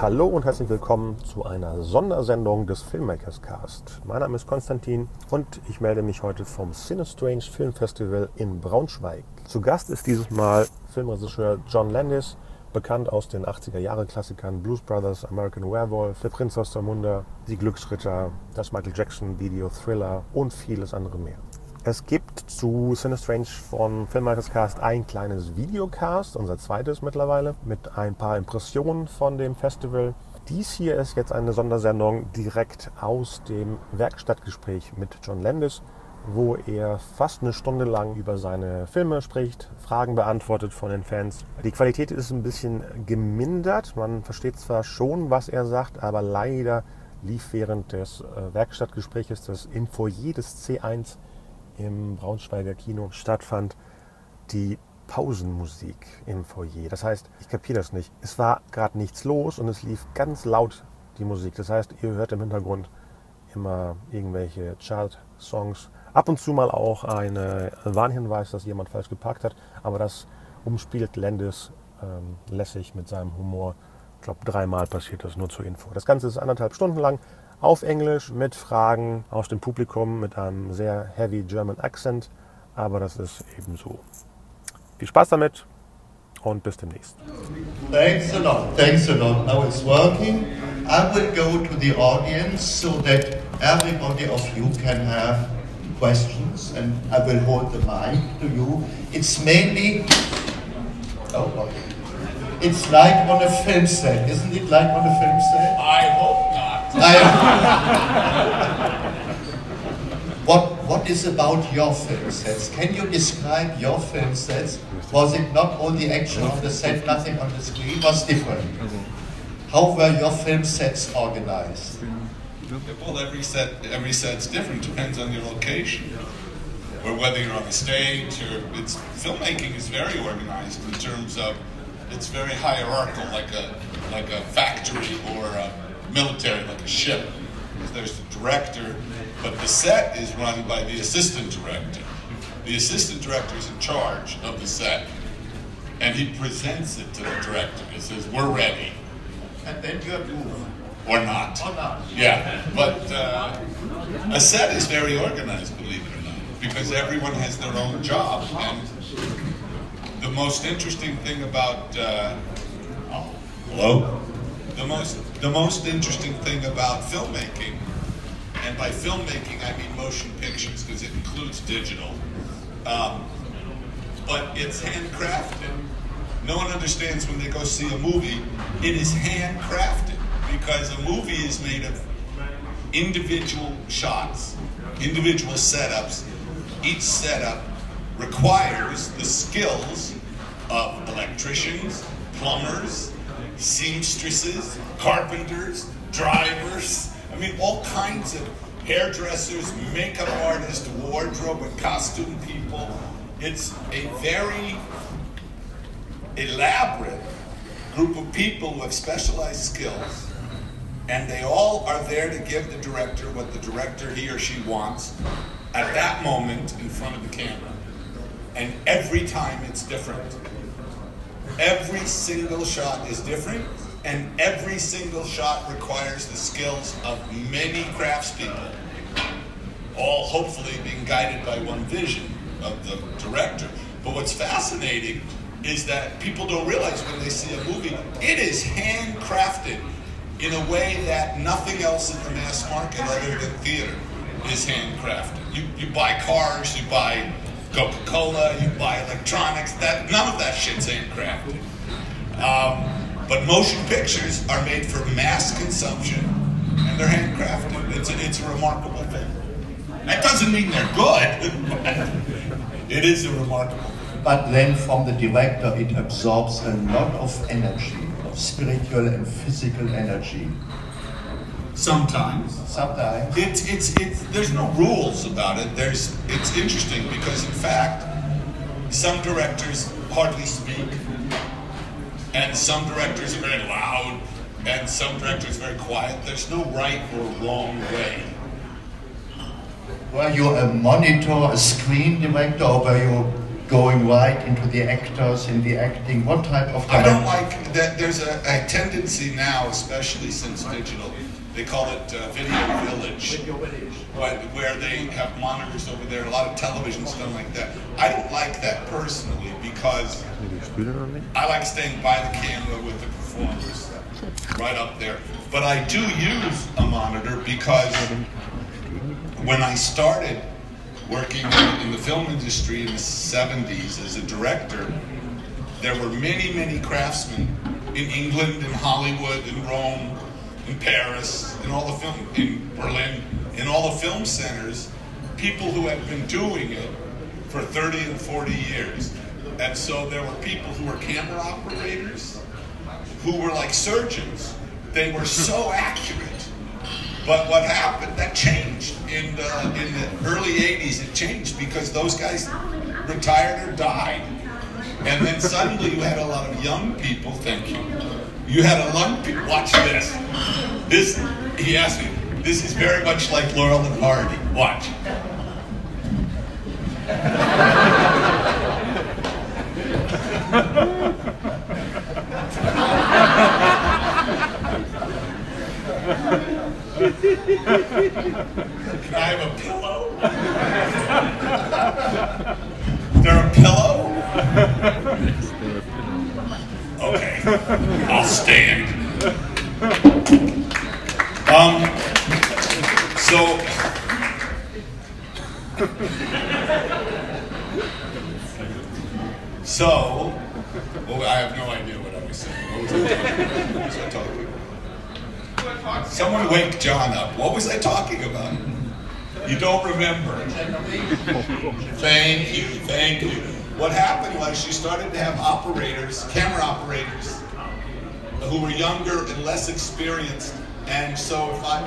Hallo und herzlich willkommen zu einer Sondersendung des Filmmakers Cast. Mein Name ist Konstantin und ich melde mich heute vom Cinestrange Film Festival in Braunschweig. Zu Gast ist dieses Mal Filmregisseur John Landis, bekannt aus den 80er Jahre Klassikern Blues Brothers, American Werewolf, Der Prinz aus der Munde, Die Glücksritter, das Michael Jackson Video Thriller und vieles andere mehr. Es gibt zu Cinestrange von Filmmakers Cast ein kleines Videocast, unser zweites mittlerweile, mit ein paar Impressionen von dem Festival. Dies hier ist jetzt eine Sondersendung direkt aus dem Werkstattgespräch mit John Landis, wo er fast eine Stunde lang über seine Filme spricht, Fragen beantwortet von den Fans. Die Qualität ist ein bisschen gemindert. Man versteht zwar schon, was er sagt, aber leider lief während des äh, Werkstattgespräches das Info jedes C1 im Braunschweiger Kino stattfand, die Pausenmusik im Foyer. Das heißt, ich kapiere das nicht. Es war gerade nichts los und es lief ganz laut die Musik. Das heißt, ihr hört im Hintergrund immer irgendwelche Chart-Songs. Ab und zu mal auch ein Warnhinweis, dass jemand falsch geparkt hat. Aber das umspielt Landis ähm, lässig mit seinem Humor. Ich glaube, dreimal passiert das nur zur Info. Das Ganze ist anderthalb Stunden lang auf Englisch mit Fragen aus dem Publikum mit einem sehr heavy German Accent, aber das ist eben so. Viel Spaß damit und bis demnächst. Thanks a lot. Thanks a lot. Now it's working. I will go to the audience so that everybody of you can have questions and I will hold the mic to you. It's mainly oh, it's like on a film set, isn't it like on a film set? I hope not. what, what is about your film sets? Can you describe your film sets? Was it not all the action on the set, nothing on the screen? Was different? How were your film sets organized? Well, every set, every set's different. Depends on your location, or whether you're on the stage, or it's filmmaking is very organized in terms of it's very hierarchical, like a like a factory or a military, like a ship. There's the director, but the set is run by the assistant director. The assistant director is in charge of the set, and he presents it to the director. He says, "We're ready," and then you move. Or not. Or not. Yeah, but uh, a set is very organized, believe it or not, because everyone has their own job, and the most interesting thing about uh, hello the most the most interesting thing about filmmaking, and by filmmaking I mean motion pictures because it includes digital, um, but it's handcrafted. No one understands when they go see a movie. It is handcrafted because a movie is made of individual shots, individual setups. Each setup requires the skills of electricians, plumbers, seamstresses, carpenters, drivers. I mean, all kinds of hairdressers, makeup artists, wardrobe and costume people. It's a very elaborate group of people who have specialized skills, and they all are there to give the director what the director, he or she, wants at that moment in front of the camera. And every time it's different. Every single shot is different, and every single shot requires the skills of many craftspeople, all hopefully being guided by one vision of the director. But what's fascinating is that people don't realize when they see a movie, it is handcrafted in a way that nothing else in the mass market other than theater is handcrafted. You, you buy cars, you buy Coca-Cola, you buy electronics, that none of that shit's handcrafted. Um, but motion pictures are made for mass consumption, and they're handcrafted. It's a, it's a remarkable thing. That doesn't mean they're good. it is a remarkable thing. But then from the director, it absorbs a lot of energy. of spiritual and physical energy. Sometimes. Sometimes. It's, it's, it's, there's no rules about it. There's, it's interesting because, in fact, some directors hardly speak, and some directors are very loud, and some directors are very quiet. There's no right or wrong way. Were you a monitor, a screen director, or were you going right into the actors in the acting? What type of I don't like that. There's a, a tendency now, especially since digital, they call it uh, video village, where they have monitors over there. A lot of television's stuff like that. I don't like that personally because Die Stühle noch nicht? I like staying by the camera with the performers, right up there. But I do use a monitor because when I started working in the film industry in the 70s as a director, there were many, many craftsmen in England, in Hollywood, in Rome, in Paris, in all the film, in Berlin, in all the film centers, people who had been doing it for 30 and 40 years. And so there were people who were camera operators, who were like surgeons. They were so accurate. But what happened, that changed. In the, in the early 80s, it changed because those guys retired or died. And then suddenly you had a lot of young people, thank you. Had a lot watch this. This, he asked me, this is very much like Laurel and Hardy. Watch. Can I have a pillow? There a pillow? Okay, I'll stand. Um, so. So, well, I have no idea what I was saying. What was I talking, about? Someone wake John up. What was I talking about? You don't remember. Thank you, thank you. What happened was she started to have operators, camera operators, who were younger and less experienced. And so if I,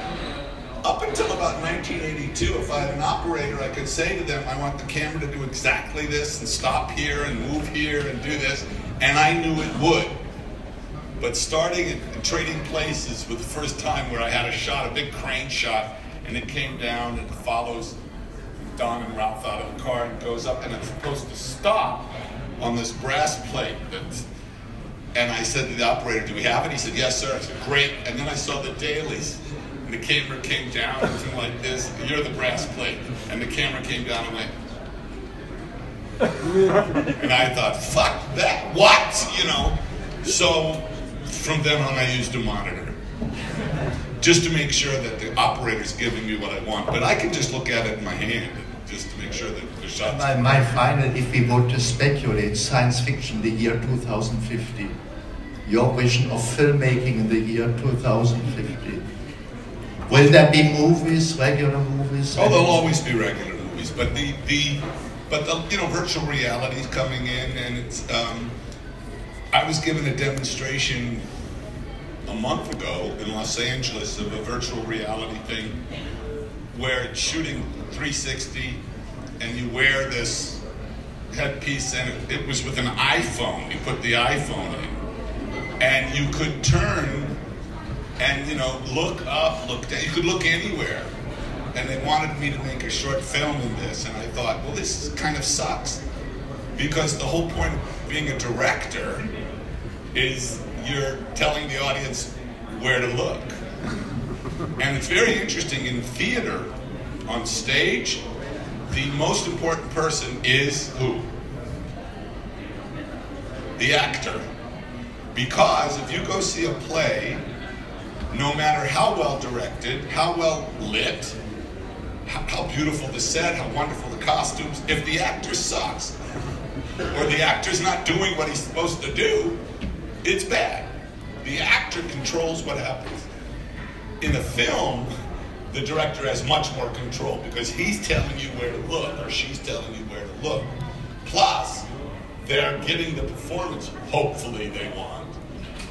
up until about 1982, if I had an operator, I could say to them, I want the camera to do exactly this and stop here and move here and do this. And I knew it would. But starting at trading places was the first time where I had a shot, a big crane shot, and it came down and follows Don and Ralph out of the car and goes up, and it's supposed to stop on this brass plate. That's, and I said to the operator, "Do we have it?" He said, "Yes, sir." I said, "Great." And then I saw the dailies, and the camera came down and went like this. You're the brass plate, and the camera came down and went. And I thought, fuck that. What? You know? So from then on, I used a monitor just to make sure that the operator's giving me what I want. But I can just look at it in my hand sure that the shot's. My, my final, if we would to speculate, science fiction, the year 2050. Your vision of filmmaking in the year 2050. Will there be movies, regular movies? Oh, there'll always be regular movies, but the the but the you know virtual reality is coming in, and it's. Um, I was given a demonstration a month ago in Los Angeles of a virtual reality thing where it's shooting 360, and you wear this headpiece, and it, it was with an iPhone. You put the iPhone in, and you could turn and you know look up, look down. You could look anywhere. And they wanted me to make a short film in this, and I thought, well, this kind of sucks because the whole point of being a director is you're telling the audience where to look. And it's very interesting in theater, on stage, the most important person is who? The actor. Because if you go see a play, no matter how well directed, how well lit, how, beautiful the set, how wonderful the costumes, if the actor sucks, or the actor's not doing what he's supposed to do, it's bad. The actor controls what happens. In a film, the director has much more control because he's telling you where to look or she's telling you where to look. Plus, they're getting the performance, hopefully, they want.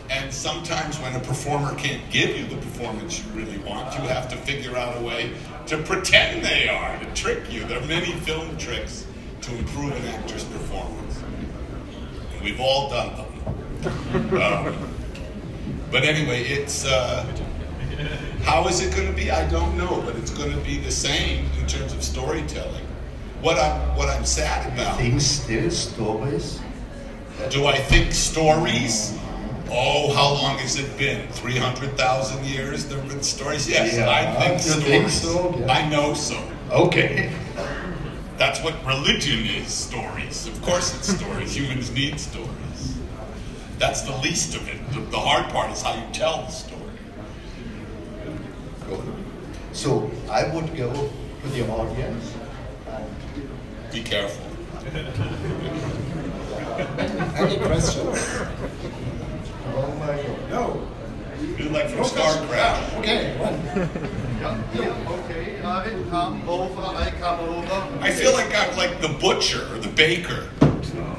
And sometimes when a performer can't give you the performance you really want, you have to figure out a way to pretend they are, to trick you. There are many film tricks to improve an actor's performance. And we've all done them. Um, but anyway, it's. Uh, how is it going to be? I don't know, but it's going to be the same in terms of storytelling. What I'm, what I'm sad about. Things still stories. Do I think stories? Oh, how long has it been? 300,000 years there have been stories? Yes, Yeah, I think stories. think so? Yeah. I know so. Okay. That's what religion is stories. Of course, it's stories. Humans need stories. That's the least of it. The, the hard part is how you tell the story. Good. So I would go to the audience and Be careful. Any questions? oh my God. No. You're like from Star Crash. Okay, one. Yeah, okay, I come over, I come over. I feel like I'm like the butcher or the baker.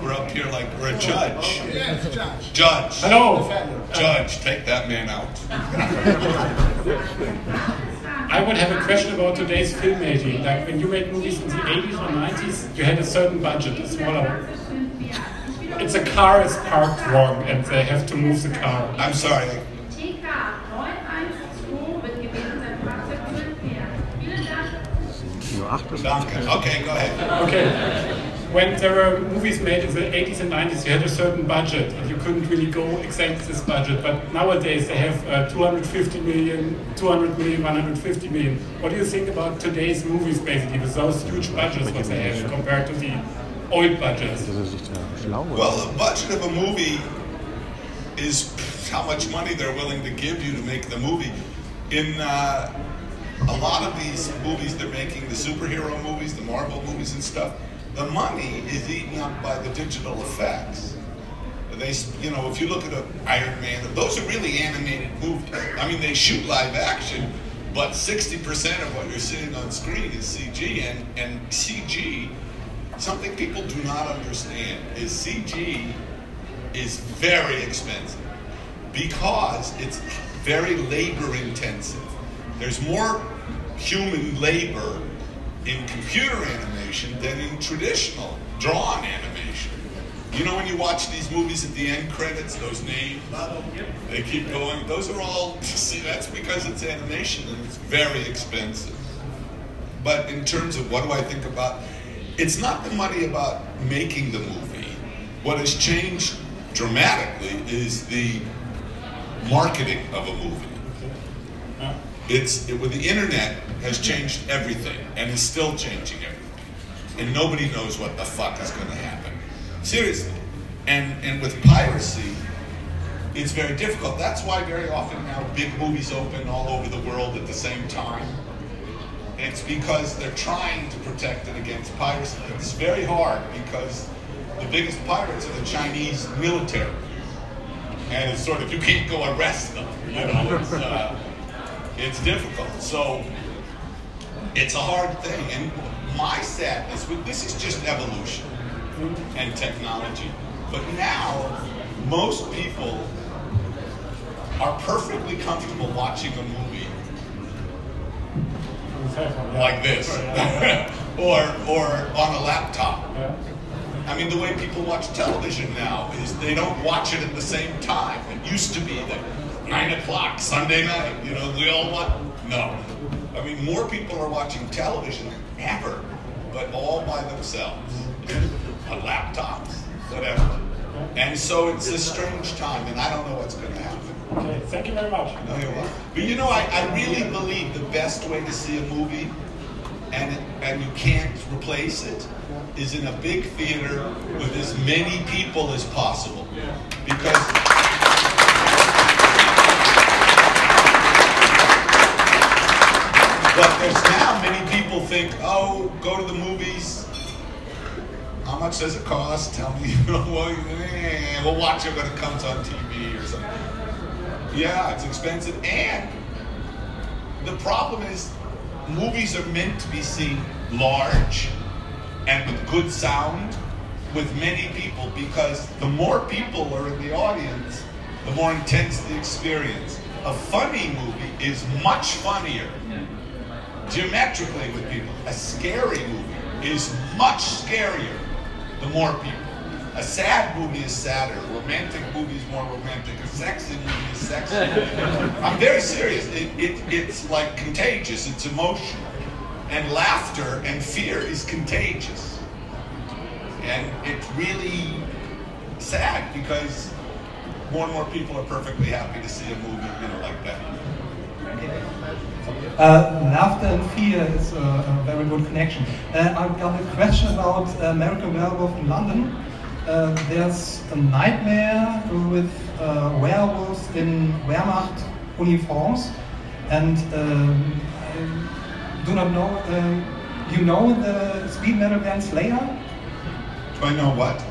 We're up here like we're a judge. Oh, yes, Judge. Judge. Hello. Defender. Judge, take that man out. I would have a question about today's filmmaking. Like when you made movies in the 80s or 90s, you had a certain budget, a smaller. It's a car is parked wrong and they have to move the car. I'm sorry. TK 912 wird gewesen sein Fahrzeug zu entfernen. Vielen Dank. Kino 8 ist Duncan. Okay, go ahead. Okay. When there were movies made in the 80s and 90s, you had a certain budget and you couldn't really go exact this budget. But nowadays they have uh, 250 million, 200 million, 150 million. What do you think about today's movies basically with those huge budgets what they have compared to the old budgets? Well, the budget of a movie is how much money they're willing to give you to make the movie. In uh, a lot of these movies they're making, the superhero movies, the Marvel movies and stuff, the money is eaten up by the digital effects. They, you know, if you look at a Iron Man, those are really animated movies. I mean, they shoot live action, but 60% of what you're seeing on screen is CG, and, and CG, something people do not understand is CG is very expensive because it's very labor intensive. There's more human labor in computer animation than in traditional drawn animation. You know when you watch these movies at the end credits, those names, they keep going. Those are all, see, that's because it's animation and it's very expensive. But in terms of what do I think about, it's not the money about making the movie. What has changed dramatically is the marketing of a movie. It's it, with the internet has changed everything and is still changing everything, and nobody knows what the fuck is going to happen. Seriously, and and with piracy, it's very difficult. That's why very often now big movies open all over the world at the same time. It's because they're trying to protect it against piracy. It's very hard because the biggest pirates are the Chinese military, and it's sort of you can't go arrest them. You know, it's, uh, it's difficult. So it's a hard thing. And my sadness with this is just evolution and technology. But now most people are perfectly comfortable watching a movie like this or or on a laptop. I mean, the way people watch television now is they don't watch it at the same time. It used to be that nine o'clock Sunday night, you know, we all want. No, I mean, more people are watching television than ever, but all by themselves, on laptops, whatever. And so it's a strange time, and I don't know what's going to happen. Okay, thank you very much. No, you're welcome. But you know, I, I really believe the best way to see a movie, and and you can't replace it, is in a big theater with as many people as possible. Because but there's now many people think, oh, go to the movies. How much does it cost? Tell me. Eh, we'll watch it when it comes on TV or something. Yeah, it's expensive. And the problem is, movies are meant to be seen large and with good sound with many people because the more people are in the audience, the more intense the experience. A funny movie is much funnier geometrically with people. A scary movie is much scarier the more people. A sad movie is sadder. A romantic movie is more romantic. A sexy movie is sexy. I'm very serious. It, it, it's like contagious. It's emotional. And laughter and fear is contagious. And it's really sad because more and more people are perfectly happy to see a movie, you know, like that. Uh, laughter and fear is a, a very good connection. Uh, I've got a question about uh, American Werewolf in London. Uh, there's a nightmare with uh, werewolves in Wehrmacht uniforms, and um, I do not know. Uh, you know the speed metal band Slayer? Do I know what?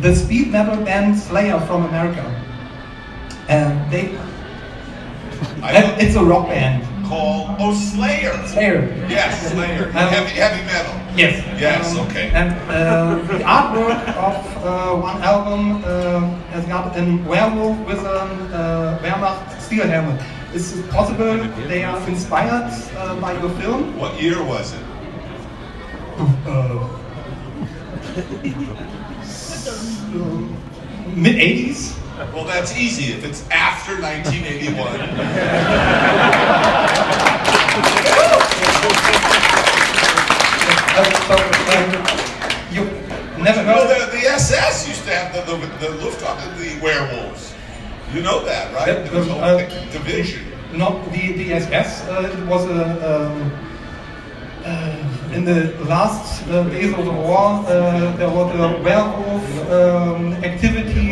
The speed metal band Slayer from America. Uh, they. I. It's a rock band. Called Oh Slayer. Slayer. Yes, Slayer. Um, heavy, heavy metal. Yes. Yes, Um, okay. And uh, the artwork of uh, one album uh, has got a werewolf with a uh, Wehrmacht steel helmet. Is it possible they are inspired uh, by your film? What year was it? Uh, Mid 80s? Well, that's easy. If it's after 1981, Uh, so, um, you never well, the, the SS used to have the, the, the Luftwaffe, the werewolves. You know that, right? That- was a uh, division. not the, the SS, uh, it was a, um, uh, in the last uh, days of the war, uh, there were the werewolf um, activities.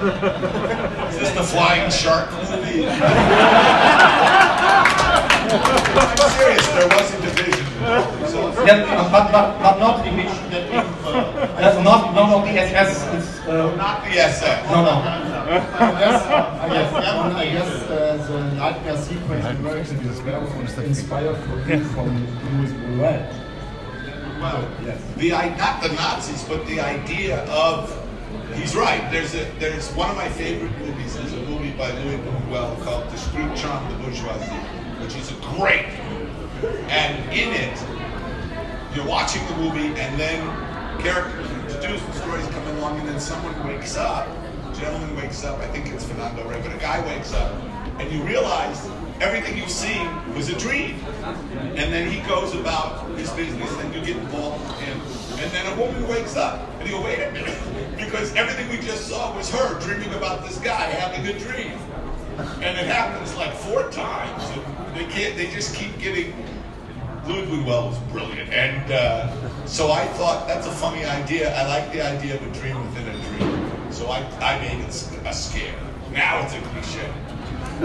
Is this the Flying Shark movie? I'm serious. There was a division. Yeah, but, but, but not, division. uh, not, not of the SS. It's, uh, not the SS. no, no. I guess, I guess, and I guess uh, the nightmare sequence in American is very inspired from, from Luis Buñuel. Well, Yes. the not the Nazis, but the idea of he's right. There's a there's one of my favorite movies is a movie by Luis Buñuel called The Street Charm de Bourgeoisie, which is a great. movie. And in it, you're watching the movie, and then characters introduced, the stories coming along, and then someone wakes up. A gentleman wakes up. I think it's Fernando Rey, but a guy wakes up, and you realize everything you've seen was a dream. And then he goes about his business, and you get involved with him. And then a woman wakes up, and you go, wait a minute, because everything we just saw was her dreaming about this guy having a dream. And it happens like four times. They can't. They just keep getting. Luis Buñuel was brilliant, and uh, so I thought that's a funny idea. I like the idea of a dream within a dream. So I, I made it a scare. Now it's a cliche.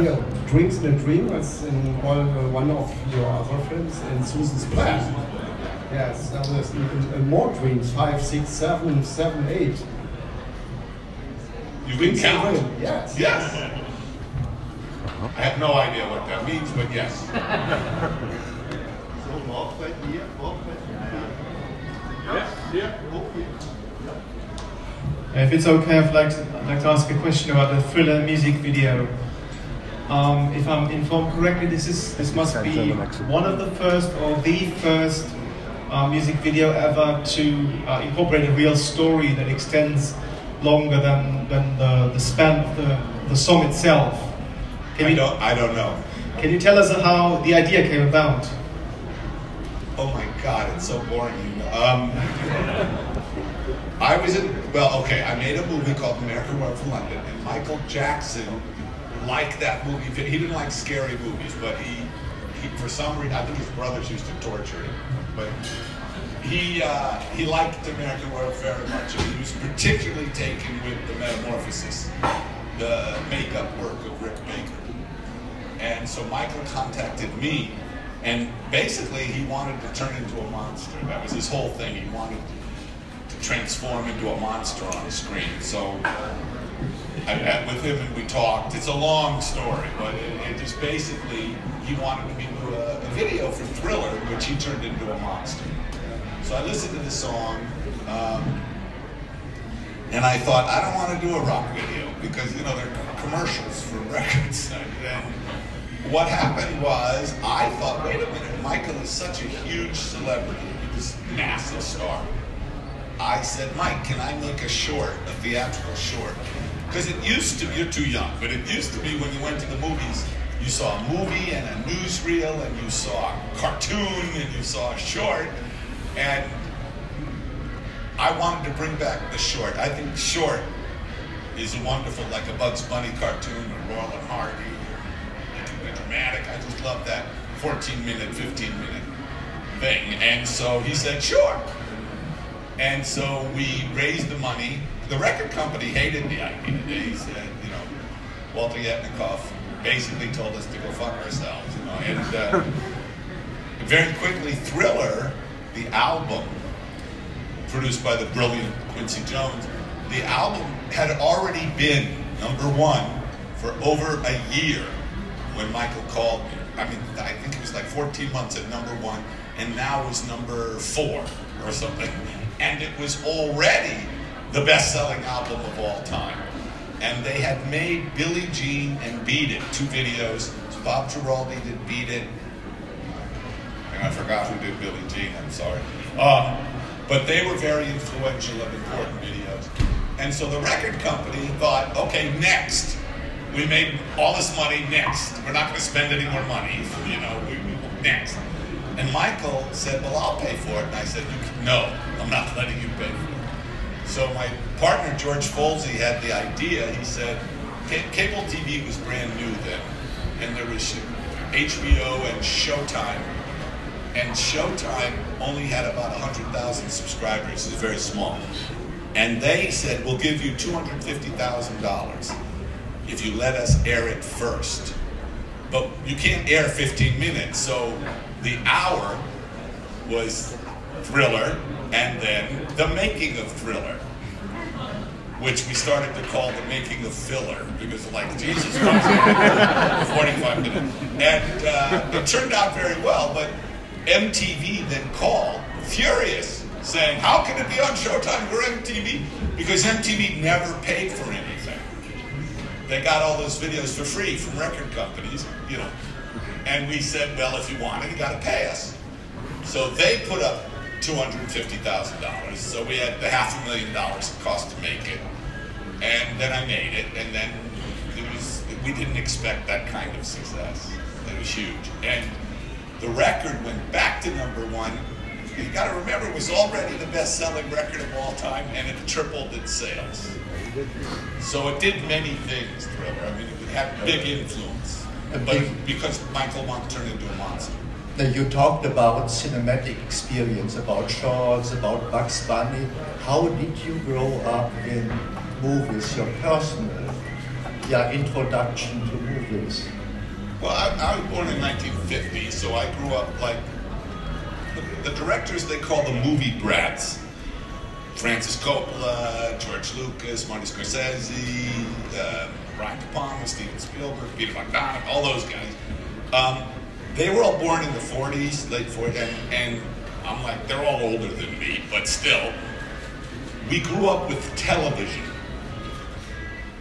Yeah, Dreams in a Dream is in all, uh, one of your other films, in Susan's Plan. Yes, uh, more dreams, five, six, seven, seven, eight. You can Dreams in a Yes. Yes. I have no idea what that means, but yes. So, Morfred here, Morfred here. If it's okay, I'd like to, I'd like to ask a question about the thriller music video. Um, if I'm informed correctly, this is this must be one of the first or the first uh, music video ever to uh, incorporate a real story that extends longer than, than the, the span of the, the song itself. Can I you, don't. I don't know. can you tell us how the idea came about? Oh my God, it's so boring. Um, I was in, well, okay, I made a movie called American Werewolf in London, and Michael Jackson liked that movie. He didn't like scary movies, but he, he for some reason, I think his brothers used to torture him, but he, uh, he liked American Werewolf very much, and he was particularly taken with the metamorphosis, the makeup work of Rick Baker. And so Michael contacted me, and basically he wanted to turn into a monster. That was his whole thing. He wanted to transform into a monster on the screen. So I met with him and we talked. It's a long story, but it, it just basically he wanted to do a, a video for Thriller, which he turned into a monster. So I listened to the song. Um, And I thought, I don't want to do a rock video because, you know, they're commercials for records. And what happened was, I thought, wait a minute, Michael is such a huge celebrity, this massive star. I said, Mike, can I make a short, a theatrical short? Because it used to be, you're too young, but it used to be when you went to the movies, you saw a movie and a newsreel, and you saw a cartoon, and you saw a short, and I wanted to bring back the short. I think short is wonderful, like a Bugs Bunny cartoon or Laurel and Hardy. It can be dramatic. I just love that 14 minute, 15 minute thing. And so he said, sure. And so we raised the money. The record company hated the idea. They said, you know, Walter Yetnikoff basically told us to go fuck ourselves, you know. And uh, very quickly, Thriller, the album produced by the brilliant Quincy Jones, the album had already been number one for over a year when Michael called me. I mean, I think it was like 14 months at number one, and now it's number four or something. And it was already the best selling album of all time. And they had made Billie Jean and Beat It, two videos. So Bob Giraldi did Beat It. I forgot who did Billie Jean, I'm sorry. Um, but they were very influential and important videos. And so the record company thought, okay, next. We made all this money next. We're not going to spend any more money, you know, we, we, next. And Michael said, well, I'll pay for it. And I said, no, I'm not letting you pay for it. So my partner, George Folsey, had the idea. He said, cable TV was brand new then. And there was HBO and Showtime. And Showtime only had about 100,000 subscribers. It's very small. And they said, we'll give you $250,000 if you let us air it first. But you can't air 15 minutes. So the hour was Thriller, and then the making of Thriller, which we started to call the making of filler because, like, Jesus Christ, 45 minutes. And uh, it turned out very well, but MTV then called, furious, saying, How can it be on Showtime? We're MTV. Because MTV never paid for anything. They got all those videos for free from record companies, you know. And we said, Well, if you want it, you got to pay us. So they put up $250,000. So we had the half a million dollars it cost to make it. And then I made it, and then it was, we didn't expect that kind of success. It was huge. And the record went back to number one. You got to remember, it was already the best selling record of all time, and it tripled its sales. So it did many things, Thriller. I mean, it had big influence. But because Michael wanted turned into a monster. Now you talked about cinematic experience, about shorts, about Bugs Bunny. How did you grow up in movies, your personal yeah, introduction to movies? Well, I, I, was born in 1950, so I grew up like the, the, directors they call the movie brats. Francis Coppola, George Lucas, Marty Scorsese, uh, Brian De Palma, Steven Spielberg, Peter McDonough, all those guys. Um, they were all born in the 40s, late 40s, and, and I'm like, they're all older than me, but still, we grew up with television.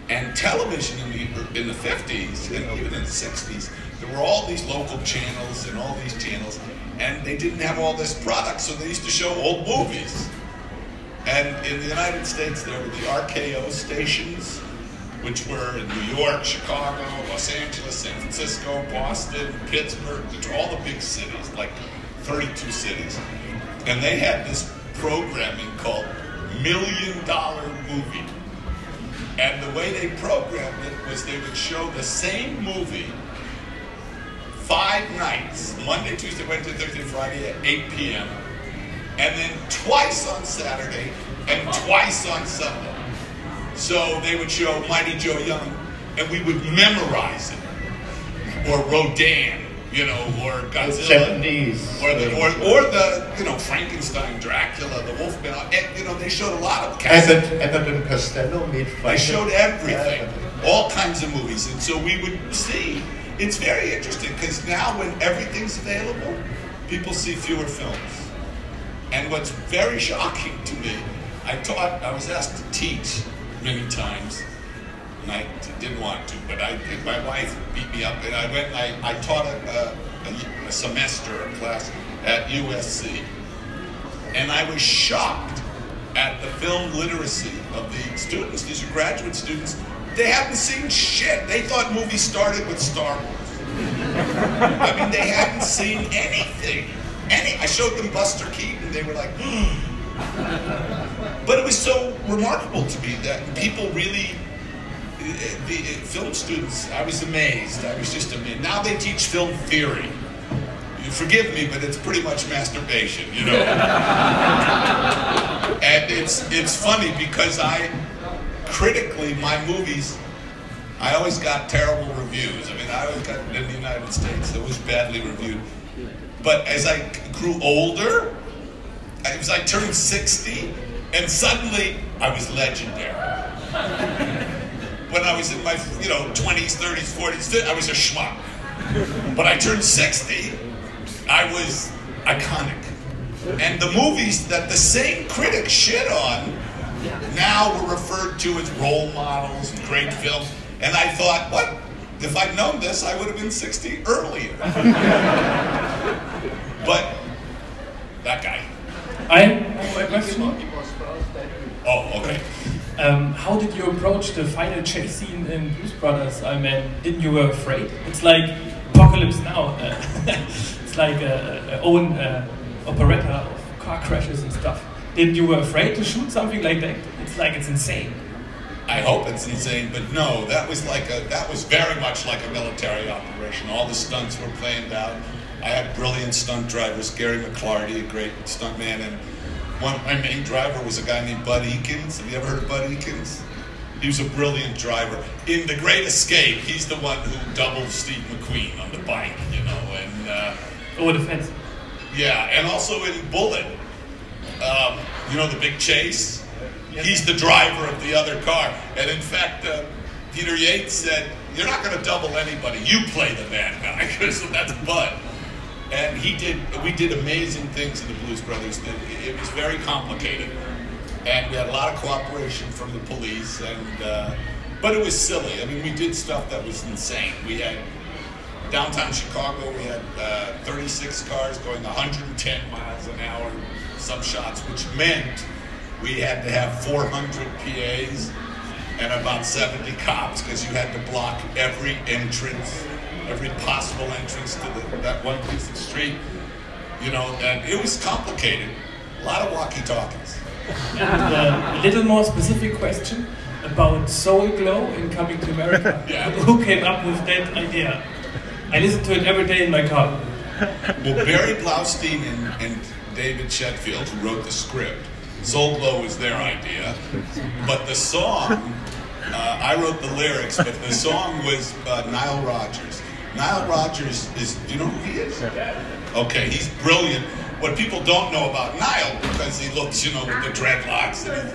And television in the, in the 50s and even in the 60s, there were all these local channels and all these channels, and they didn't have all this product, so they used to show old movies. And in the United States, there were the RKO stations, which were in New York, Chicago, Los Angeles, San Francisco, Boston, Pittsburgh, all the big cities, like 32 cities. And they had this programming called Million Dollar Movie. And the way they programmed it was they would show the same movie five nights, Monday, Tuesday, Wednesday, Thursday, Friday at 8 p.m., and then twice on Saturday and twice on Sunday. So they would show Mighty Joe Young, and we would memorize it. Or Rodan, you know, or Godzilla. Or the, or, or the, you know, Frankenstein, Dracula, the Wolfman. And, you know, they showed a lot of cats. Abbott, Abbott and Costello made They showed everything. All kinds of movies. And so we would see. It's very interesting because now when everything's available, people see fewer films. And what's very shocking to me I taught, I was asked to teach many times, and I didn't want to, but I, my wife beat me up, and I went, I, I taught a, a, a semester, class at USC, and I was shocked at the film literacy of the students. These are graduate students. They hadn't seen shit. They thought movies started with Star Wars. I mean, they hadn't seen anything. Any, I showed them Buster Keaton. They were like, but it was so remarkable to me that people really, the uh, film students, I was amazed. I was just amazed. Now they teach film theory. You forgive me, but it's pretty much masturbation, you know. and it's it's funny because I critically my movies I always got terrible reviews. I mean, I always got in the United States, it was badly reviewed. But as I grew older, it was I turned 60, and suddenly I was legendary. When I was in my, you know, 20s, 30s, 40s, I was a schmuck. But I turned 60, I was iconic. And the movies that the same critics shit on now were referred to as role models and great films. And I thought, what? If I'd known this, I would have been 60 earlier. but that guy. I oh, have a question. Oh, okay. Um, how did you approach the final chase scene in Blues Brothers? I mean, didn't you were afraid? It's like Apocalypse Now. it's like a, a own uh, operetta of car crashes and stuff. Didn't you were afraid to shoot something like that? It's like it's insane. I hope it's insane, but no, that was like a that was very much like a military operation. All the stunts were planned out. I had brilliant stunt drivers, Gary McLarty, a great stunt man, and one my main driver was a guy named Bud Ekins. Have you ever heard of Bud Ekins? He was a brilliant driver. In The Great Escape, he's the one who doubled Steve McQueen on the bike, you know, and uh, over the fence. Yeah, and also in Bullitt, um, you know, the big chase. He's the driver of the other car. And in fact, uh, Peter Yates said, You're not going to double anybody. You play the bad guy, because that's Bud. And he did, we did amazing things in the Blues Brothers. It was very complicated. And we had a lot of cooperation from the police. And, uh, but it was silly. I mean, we did stuff that was insane. We had downtown Chicago, we had uh, 36 cars going 110 miles an hour, some shots, which meant we had to have 400 PAs and about 70 cops because you had to block every entrance, every possible entrance to the, that one piece of street. You know, and it was complicated. A lot of walkie-talkies. And uh, a little more specific question about Soul Glow in Coming to America. Yeah. Who came up with that idea? I listen to it every day in my car. Well, Barry Blaustein and, and David Sheffield, who wrote the script, Soul Glow was their idea, but the song, uh, I wrote the lyrics, but the song was uh, Nile Rodgers. Nile Rodgers is, do you know who he is? Okay, he's brilliant. What people don't know about Nile, because he looks, you know, with the dreadlocks and his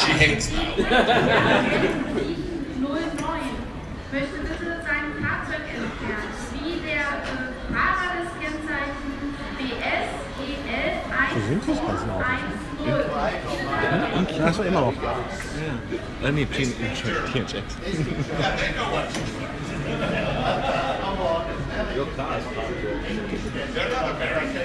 She hates Nile. 09 möchte bitte sein Fahrzeug entfernen, wie der äh, Fahrer des Kennzeichen BSEL So sind die ganzen Autos. Und? Achso, immer noch. Äh, nee, TNX. They're not American.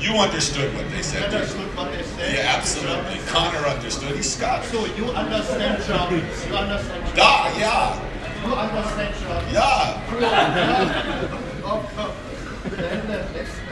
You understood what they said. you? Understood what they said. Yeah, absolutely. Connor understood. He's Scottish. So you understand German. You understand German. Da, yeah, You understand German. yeah. Then the next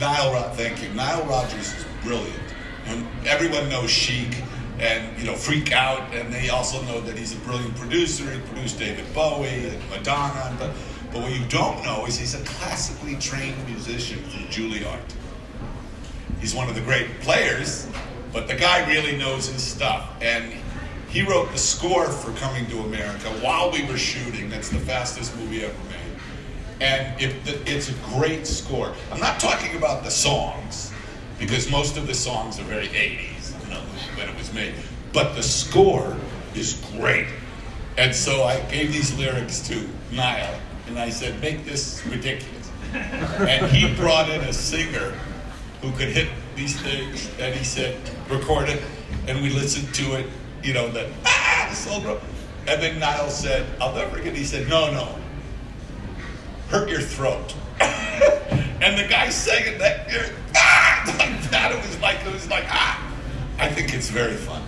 Nile Rod, thank you. Nile Rodgers is brilliant, and everyone knows Chic, and you know Freak Out, and they also know that he's a brilliant producer. He produced David Bowie and Madonna, but but what you don't know is he's a classically trained musician from Juilliard. He's one of the great players, but the guy really knows his stuff, and he wrote the score for Coming to America while we were shooting. That's the fastest movie ever made. And it, it's a great score. I'm not talking about the songs, because most of the songs are very 80s, you know, when it was made. But the score is great. And so I gave these lyrics to Nile, and I said, make this ridiculous. And he brought in a singer who could hit these things, and he said, record it, and we listened to it, you know, the ah, the soul. And then Nile said, I'll never forget, he said, no, no, hurt your throat. and the guy it that, ah, like that, it was like, it was like, ah. I think it's very fun.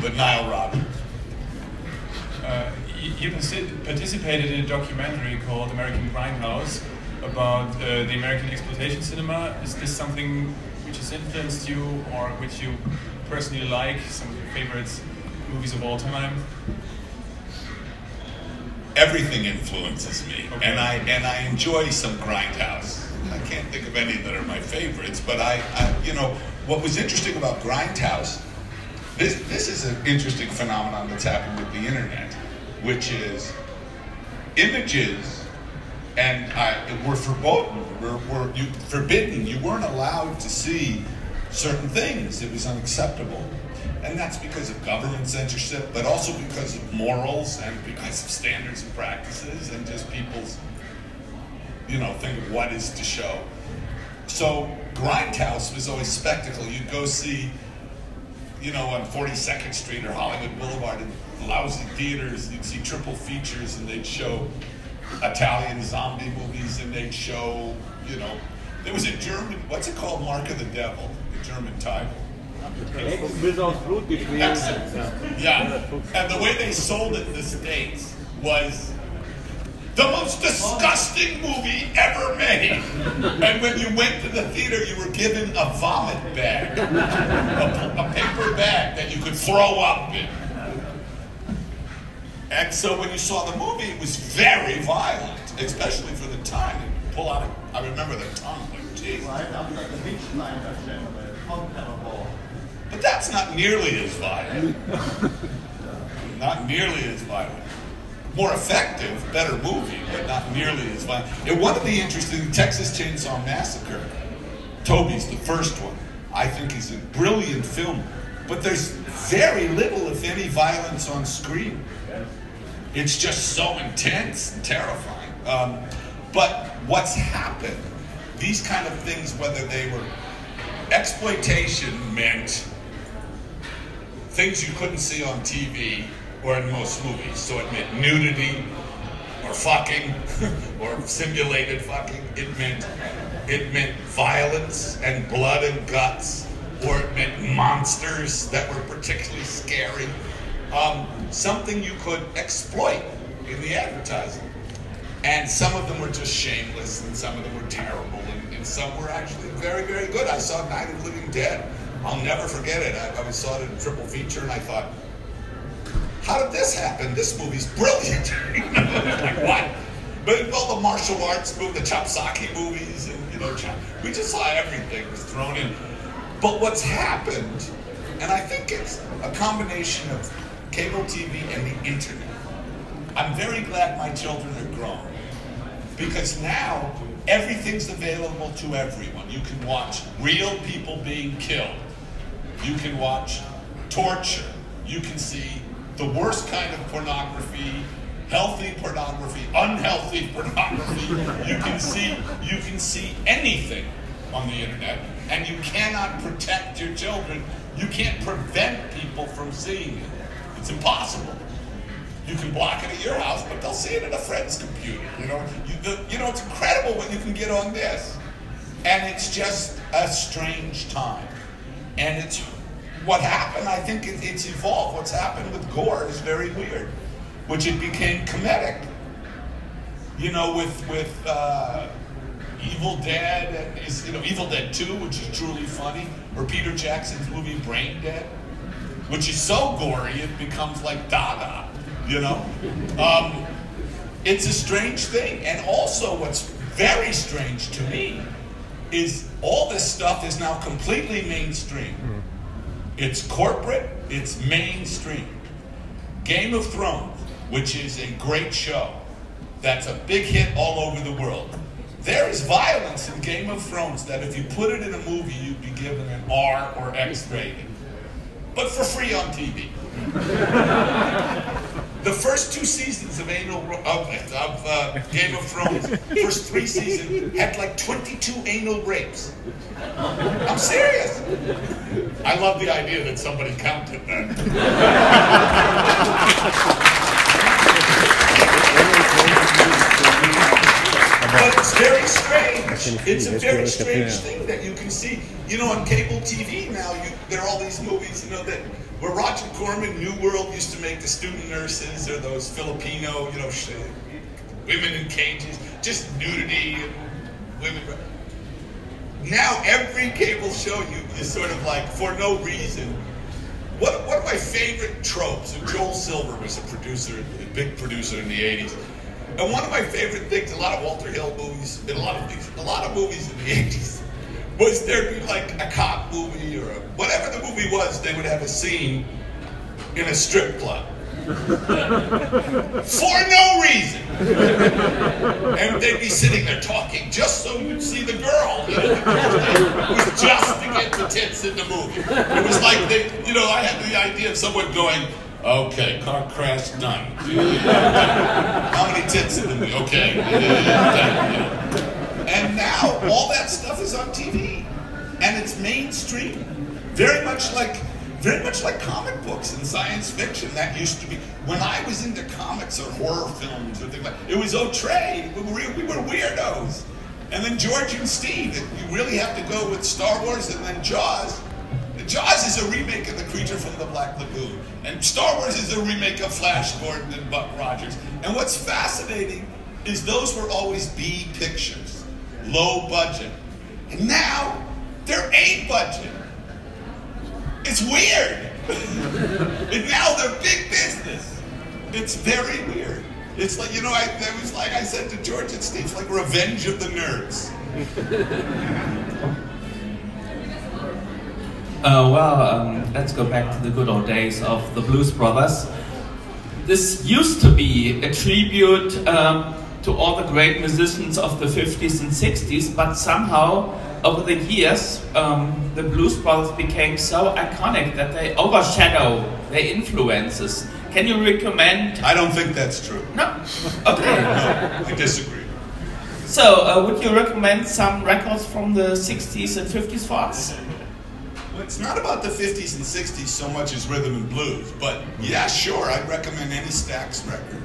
But Nile Rodgers. Uh, you, you participated in a documentary called American Grindhouse about uh, the American exploitation cinema. Is this something which has influenced you or which you personally like? Some of your favorite movies of all time? Everything influences me, Okay. and I and I enjoy some grindhouse. I can't think of any that are my favorites, but I, I you know, what was interesting about grindhouse. This this is an interesting phenomenon that's happened with the internet, which is images and I, were forbidden, were, were you, forbidden. You weren't allowed to see certain things. It was unacceptable. And that's because of government censorship, but also because of morals and because of standards and practices and just people's, you know, think of what is to show. So Grindhouse was always spectacle. You'd go see, you know, on 42nd Street or Hollywood Boulevard in lousy theaters, you'd see triple features and they'd show Italian zombie movies and they'd show, you know, there was a German, what's it called, Mark of the Devil, the German title. Excellent. Yeah. And the way they sold it in the States was the most disgusting movie ever made. And when you went to the theater, you were given a vomit bag, a, a paper bag that you could throw up in. And so when you saw the movie, it was very violent, especially for the time. You'd pull out, a, I remember the tongue, like, geez. But that's not nearly as violent. not nearly as violent. More effective, better movie, but not nearly as violent. And one of the interesting Texas Chainsaw Massacre, Tobe's the first one. I think is a brilliant film, but there's very little, if any, violence on screen. It's just so intense and terrifying. Um, but what's happened, these kind of things, whether they were exploitation meant things you couldn't see on TV or in most movies. So it meant nudity or fucking or simulated fucking. It meant it meant violence and blood and guts, or it meant monsters that were particularly scary. Um, something you could exploit in the advertising. And some of them were just shameless, and some of them were terrible, and, and some were actually very, very good. I saw Night of Living Dead. I'll never forget it. I, I saw it in triple feature, and I thought, how did this happen? This movie's brilliant. like what? But all the martial arts movies, the Chopsocky movies, and you know, we just saw everything was thrown in. But what's happened, and I think it's a combination of cable TV and the internet. I'm very glad my children are grown because now everything's available to everyone. You can watch real people being killed. You can watch torture. You can see the worst kind of pornography, healthy pornography, unhealthy pornography. You can see you can see anything on the internet and you cannot protect your children. You can't prevent people from seeing it. It's impossible. You can block it at your house, but they'll see it at a friend's computer. You know, you, the, you know, it's incredible what you can get on this, and it's just a strange time. And it's what happened. I think it, it's evolved. What's happened with gore is very weird, which it became comedic. You know, with with uh, Evil Dead and is you know Evil Dead Two, which is truly funny, or Peter Jackson's movie Brain Dead, which is so gory it becomes like Dada. You know, um, it's a strange thing. And also, what's very strange to me is all this stuff is now completely mainstream. It's corporate, it's mainstream. Game of Thrones, which is a great show, that's a big hit all over the world. There is violence in Game of Thrones that if you put it in a movie, you'd be given an R or X rating. But for free on TV. The first two seasons of Anal of, of uh, Game of Thrones, first three seasons had like 22 anal rapes. I'm serious. I love the idea that somebody counted that. But it's very strange. It's a very strange thing that you can see. You know, on cable TV now, you, there are all these movies, you know, that where Roger Corman, New World, used to make the student nurses or those Filipino, you know, sh- women in cages, just nudity and women. Now every cable show you is sort of like for no reason. What one of my favorite tropes, and Joel Silver was a producer, a big producer in the 80s. And one of my favorite things, a lot of Walter Hill movies, and a lot of these, a lot of movies in the 80s, was there'd be like a cop movie or a, whatever the movie was, they would have a scene in a strip club. For no reason. And they'd be sitting there talking just so you'd see the girl. You know, it was just to get the tits in the movie. It was like, they, you know, I had the idea of someone going, okay, car crash done. How many tits in the movie? Okay. And now all that stuff is on TV. And it's mainstream. Very much like very much like comic books and science fiction. That used to be when I was into comics or horror films or things like it was Otrey. We were, we were weirdos. And then George and Steve. You really have to go with Star Wars and then Jaws. Jaws is a remake of The Creature from the Black Lagoon. And Star Wars is a remake of Flash Gordon and Buck Rogers. And what's fascinating is those were always B pictures, low budget. And now they're A budget. It's weird. and now they're big business. It's very weird. It's like, you know, I, it was like I said to George and Steve, like Revenge of the Nerds. Uh, well, um, let's go back to the good old days of the Blues Brothers. This used to be a tribute um, to all the great musicians of the 50s and 60s, but somehow over the years, um, the Blues Brothers became so iconic that they overshadow their influences. Can you recommend? I don't think that's true. No. Okay. no, I disagree. So, uh, would you recommend some records from the 60s and 50s for us? Well, it's not about the 50s and 60s so much as rhythm and blues, but yeah, sure, I'd recommend any Stax record.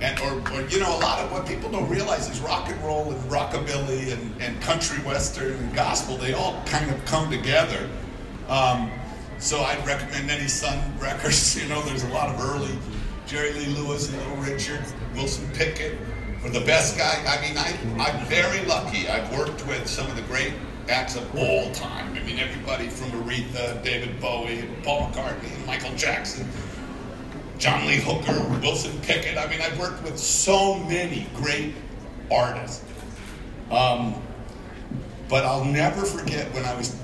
And, or, or, you know, a lot of what people don't realize is rock and roll and rockabilly and, and country western and gospel, they all kind of come together. Um, so I'd recommend any Sun records. You know, there's a lot of early Jerry Lee Lewis and Little Richard, Wilson Pickett. For the best guy, I mean, I, I'm very lucky. I've worked with some of the great acts of all time. I mean, everybody from Aretha, David Bowie, Paul McCartney, Michael Jackson, John Lee Hooker, Wilson Pickett. I mean, I've worked with so many great artists. Um, but I'll never forget when I was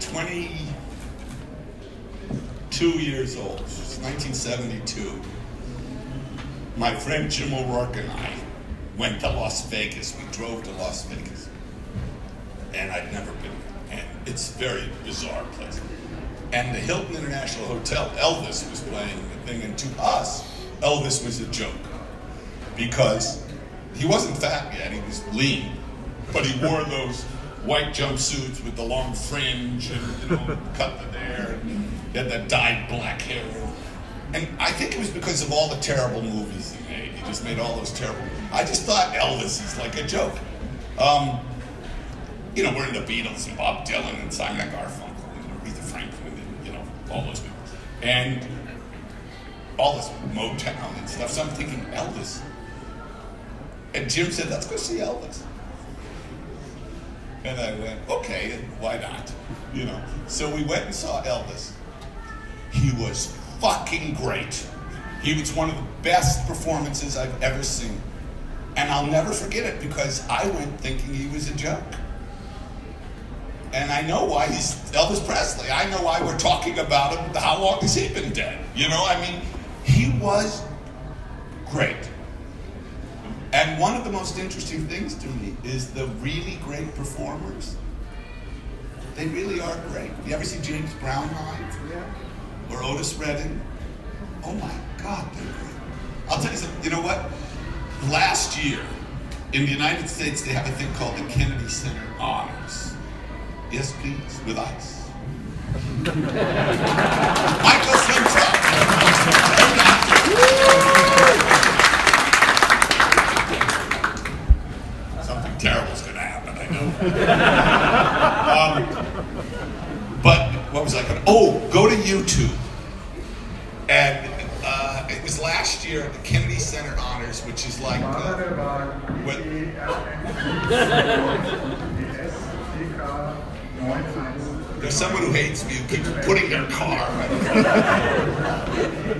22 years old, 1972. My friend Jim O'Rourke and I went to Las Vegas. We drove to Las Vegas. And I'd never been there. And it's a very bizarre place. And the Hilton International Hotel, Elvis was playing thing, and to us, Elvis was a joke. Because he wasn't fat yet, he was lean. But he wore those white jumpsuits with the long fringe and, you know, cut the hair, and he had that dyed black hair. And I think it was because of all the terrible movies he made. He just made all those terrible I just thought Elvis is like a joke. Um, you know, we're in the Beatles and Bob Dylan and Simon and Garfunkel and Aretha Franklin and, you know, all those people. And all this Motown and stuff. So I'm thinking, Elvis. And Jim said, let's go see Elvis. And I went, okay, why not? You know. So we went and saw Elvis. He was fucking great. He was one of the best performances I've ever seen. And I'll never forget it because I went thinking he was a joke. And I know why he's Elvis Presley. I know why we're talking about him. How long has he been dead? You know, I mean, he was great. And one of the most interesting things to me is the really great performers. They really are great. You ever see James Brown live? Or Otis Redding? Oh my God, they're great. I'll tell you something. You know what? Last year, in the United States, they have a thing called the Kennedy Center Honors. Yes, please, with ice. Michael Slimtrup. Something terrible's going to happen, I know. um, but what was I going to? Oh, go to YouTube. And uh, it was last year at the Kennedy Center Honors, which is like. There's someone who hates me who keeps putting their car.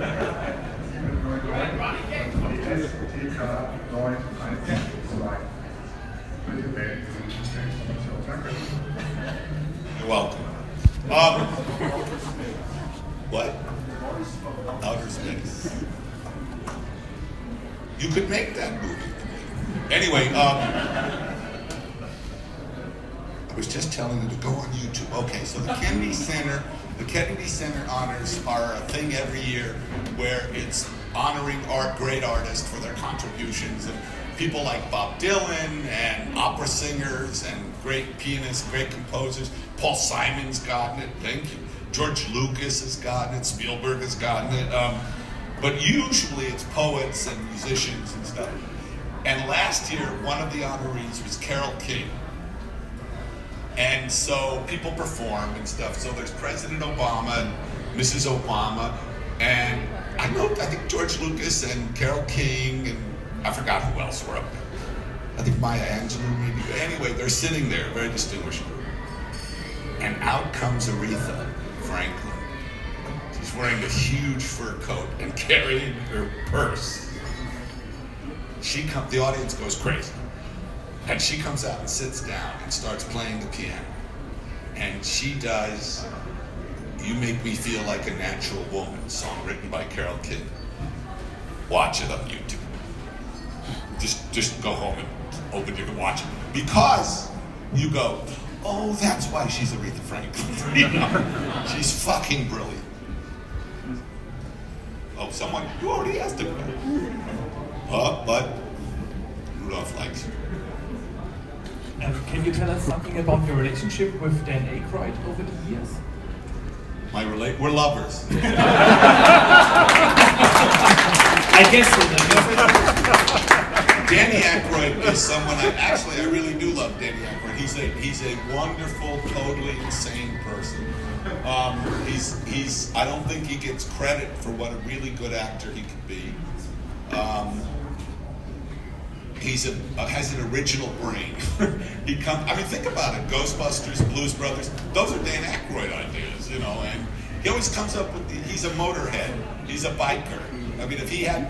Um, what? Outer space. You could make that movie. Anyway, um, I was just telling you to go on YouTube. Okay, so the Kennedy Center, the Kennedy Center honors are a thing every year where it's honoring art, great artists for their contributions, and people like Bob Dylan and opera singers and great pianists, great composers. Paul Simon's gotten it. Thank you. George Lucas has gotten it. Spielberg has gotten it. Um, but usually it's poets and musicians and stuff. And last year, one of the honorees was Carole King. And so people perform and stuff. So there's President Obama and Mrs. Obama. And I know, I think George Lucas and Carole King and I forgot who else were up there. I think Maya Angelou maybe. Anyway, they're sitting there, very distinguished. group. And out comes Aretha Franklin. She's wearing a huge fur coat and carrying her purse. She come, the audience goes crazy. And she comes out and sits down and starts playing the piano. And she does You Make Me Feel Like a Natural Woman, song written by Carole King. Watch it on YouTube. Just just go home and open it and watch it. Because you go, oh, that's why she's Aretha Franklin. you know? She's fucking brilliant. Oh, someone, you already asked him that. Uh, but Rudolph likes you. Um, can you tell us something about your relationship with Dan Aykroyd over the years? My relate, we're lovers. I guess so. Danny Aykroyd is someone I actually I really do love. Danny Aykroyd. He's a he's a wonderful, totally insane person. Um, he's he's I don't think he gets credit for what a really good actor he could be. Um, he's a uh, has an original brain. he come. I mean, think about it. Ghostbusters, Blues Brothers. Those are Dan Aykroyd ideas, you know. And he always comes up with. The, he's a motorhead. He's a biker. I mean, if he had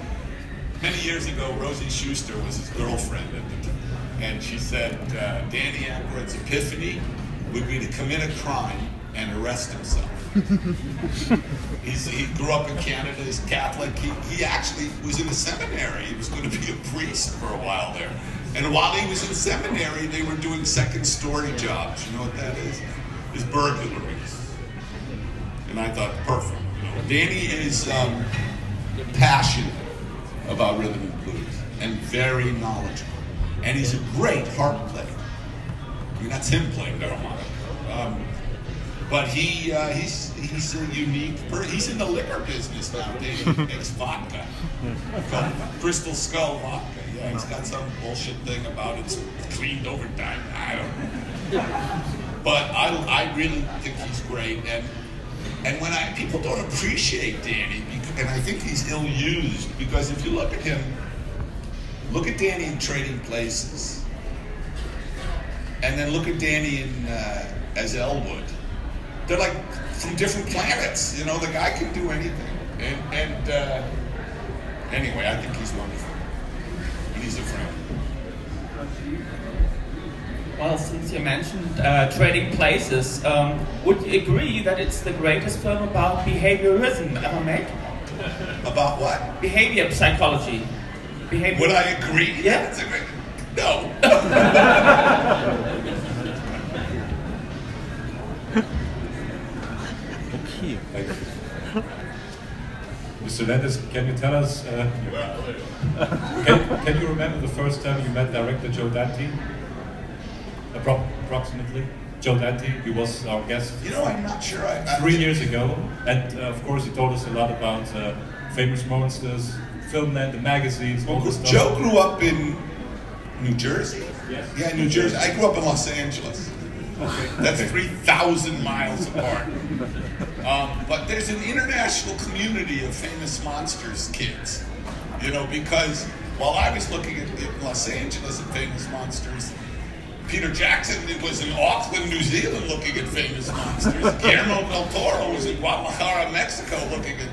many years ago, Rosie Shuster was his girlfriend, at the time, and she said uh, Danny Aykroyd's epiphany would be to commit a crime and arrest himself. He's, he grew up in Canada, he's Catholic. He, he actually was in a seminary. He was going to be a priest for a while there. And while he was in seminary, they were doing second story jobs. You know what that is? Is burglaries. And I thought, perfect. You know, Danny is um, passionate about rhythm and blues and very knowledgeable. And he's a great harp player. I mean, that's him playing the harmonica. Um, but he uh, he's he's a unique. Per- he's in the liquor business now. He makes vodka, called Crystal Skull vodka. Yeah, he's got some bullshit thing about it's cleaned over time. I don't. know. But I I really think he's great, and and when I people don't appreciate Danny, and I think he's ill used because if you look at him, look at Danny in Trading Places, and then look at Danny in uh, as Elwood they're like from different planets. You know, the guy can do anything. And, and uh, anyway, I think he's wonderful. And he's a friend. Well, since you mentioned uh, Trading Places, um, would you agree that it's the greatest film about behaviorism ever made? About what? Behavior psychology. Behavior. Would I agree? Yeah. That's a great. No. Okay. Mr. Landis, can you tell us? Uh, can, can you remember the first time you met director Joe Dante? Appro- approximately. Joe Dante, he was our guest. You know, I'm not sure. I, I three years ago, and uh, of course, he told us a lot about uh, famous monsters, film, Filmland, the magazines, stuff. Joe grew up in New Jersey. Yes. Yeah, New Jersey. I grew up in Los Angeles. Okay. That's Okay. 3,000 miles apart. Um, but there's an international community of famous monsters kids. You know, because while I was looking at in Los Angeles and famous monsters, Peter Jackson was in Auckland, New Zealand looking at famous monsters. Guillermo del Toro was in Guadalajara, Mexico looking at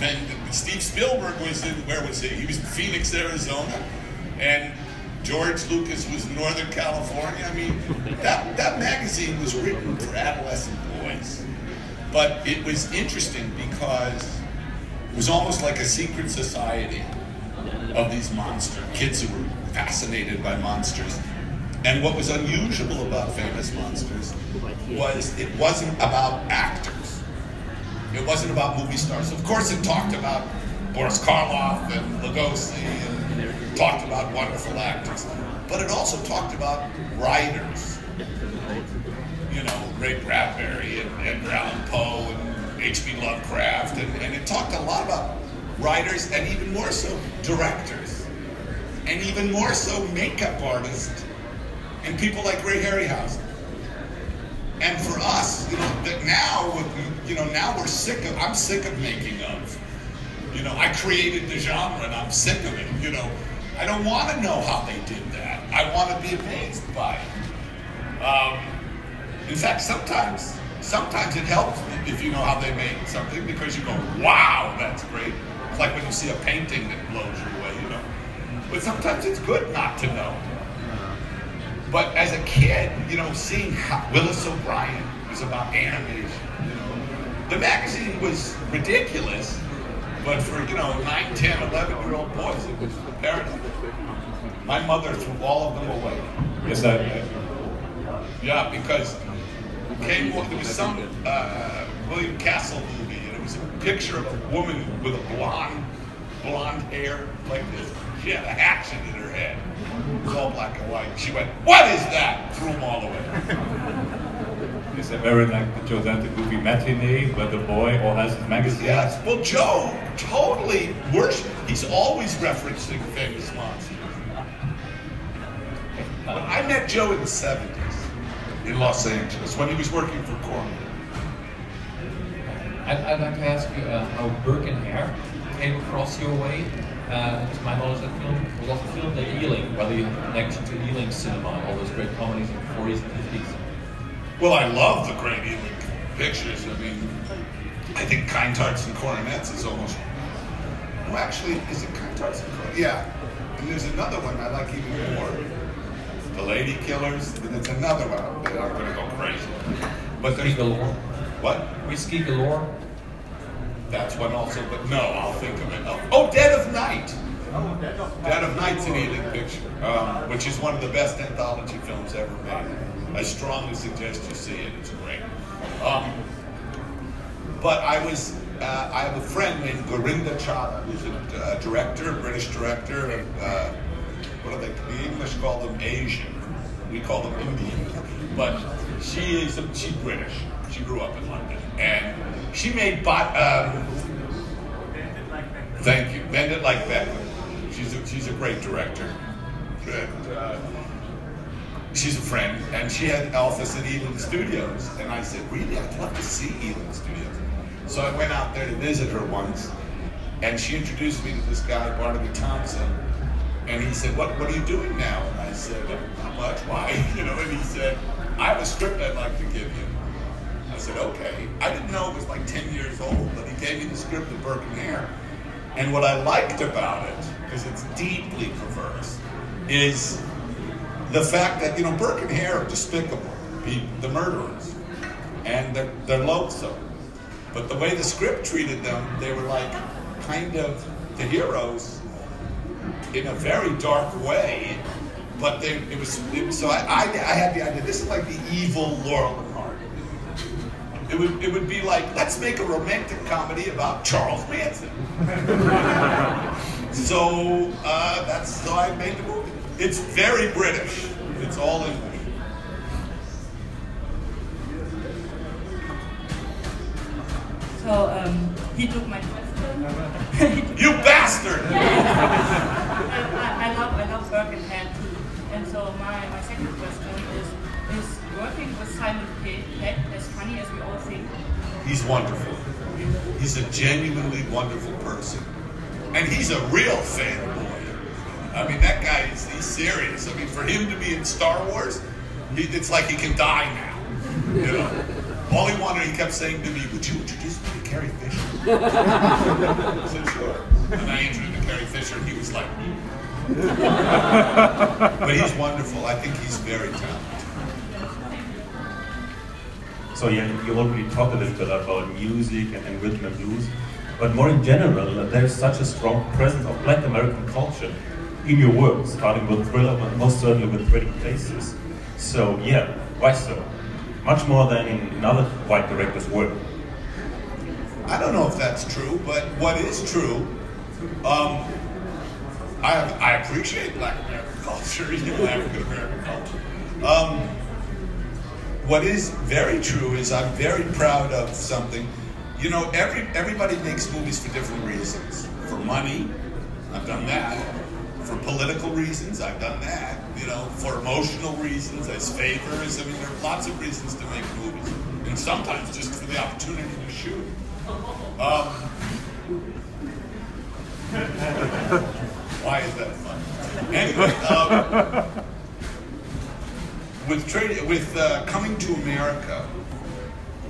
and Steve Spielberg was in where was he? He was in Phoenix, Arizona, and George Lucas was in Northern California. I mean, that that magazine was written for adolescent boys, but it was interesting because it was almost like a secret society of these monster kids who were fascinated by monsters. And what was unusual about famous monsters was it wasn't about actors. It wasn't about movie stars. Of course, it talked about Boris Karloff and Lugosi and talked about wonderful actors. But it also talked about writers. You know, Ray Bradbury and Edgar Allan Poe and H.P. Lovecraft. And, and it talked a lot about writers and even more so directors. And even more so makeup artists and people like Ray Harryhausen. And for us, you know, that now, you know, now we're sick of, I'm sick of making of. You know, I created the genre and I'm sick of it. You know, I don't want to know how they did that. I want to be amazed by it. Um, in fact, sometimes, sometimes it helps if you know how they made something because you go, wow, that's great. It's like when you see a painting that blows you away, you know. But sometimes it's good not to know. But as a kid, you know, seeing how Willis O'Brien was about animation, you know, the magazine was ridiculous, but for, you know, 9, 10, 11 year old boys, it was paradise. My mother threw all of them away. Yes, I. Yeah, because came, there was some uh, William Castle movie, and it was a picture of a woman with a blonde, blonde hair like this. She had a hatchet in her head. It was all black and white. She went, "What is that?" Threw them all away. Is that very like the Joe Dante movie Matinee, where the boy all has his magazine? Yes. Well, Joe totally worship. He's always referencing famous monsters. But I met Joe in the '70s in Los Angeles when he was working for Corman. I'd, I'd like to ask you uh, how Burke and Hare came across your way. Uh, to my knowledge, that film was also filmed at Ealing, whether you have a connection to Ealing cinema, all those great comedies in the 40s and 50s. Well, I love the great Ealing pictures. I mean, I think Kind Hearts and Coronets is almost. Well, actually, is it Kind Hearts and Coronets? Yeah. And there's another one I like even more. The Lady Killers. And there's another one that I'm going to go crazy. But there's Galore. What? Whiskey Galore. That's one also, but no, I'll think of it. Oh, Dead of Night. Dead of Night's an Ealing picture, um, which is one of the best anthology films ever made. I strongly suggest you see it. It's great. Um, but I was, uh, I have a friend named Gurinder Chadha, who's a uh, director, British director, and uh, what do they? The English call them Asian. We call them Indian. But she is, she's British. She grew up in London, and she made bot. Um, thank you. Bend it like Beckham. She's a, she's a great director. And, uh, she's a friend, and she had an at Ealing Studios. And I said, really, I'd love to see Ealing Studios. So I went out there to visit her once, and she introduced me to this guy, Barnaby Thompson. And he said, what, what are you doing now? And I said, not much. Why? You know, and he said, I have a script I'd like to give you. I said, okay. I didn't know it was like 10 years old, but he gave me the script of Burke and Hare. And what I liked about it, because it's deeply perverse, is the fact that, you know, Burke and Hare are despicable, people, the murderers. And they're, they're loathsome. But the way the script treated them, they were like kind of the heroes in a very dark way. But they, it was, it so I, I, I had the idea, this is like the evil Laurel. It would, it would be like, let's make a romantic comedy about Charles Manson. so uh, that's how I made the movie. It's very British. It's all English. So um, he took my question. you bastard! I, I love I love Burke and Hare too. And so my, my second question is is working with Simon Pegg as funny as we all think? He's wonderful. He's a genuinely wonderful person. And he's a real fanboy. I mean, that guy is he's serious. I mean, for him to be in Star Wars, he, it's like he can die now. You know? All he wanted, he kept saying to me, would you introduce me to Carrie Fisher? I said, sure. And I introduced him to Carrie Fisher, and he was like, but he's wonderful. I think he's very talented. So yeah, you already talked a little bit about music and, and rhythm and blues, but more in general, there's such a strong presence of Black American culture in your work, starting with Thriller, but most certainly with Trading Places. So yeah, why so? Much more than in, other white directors' work. I don't know if that's true, but what is true, um, I, I appreciate Black American culture, you know, African American culture. Um, what is very true is I'm very proud of something. You know, every everybody makes movies for different reasons. For money, I've done that. For political reasons, I've done that. You know, for emotional reasons, as favors. I mean, there are lots of reasons to make movies, and sometimes just for the opportunity to shoot. Um, why is that fun? Anyway, um, with trade, with uh, coming to America,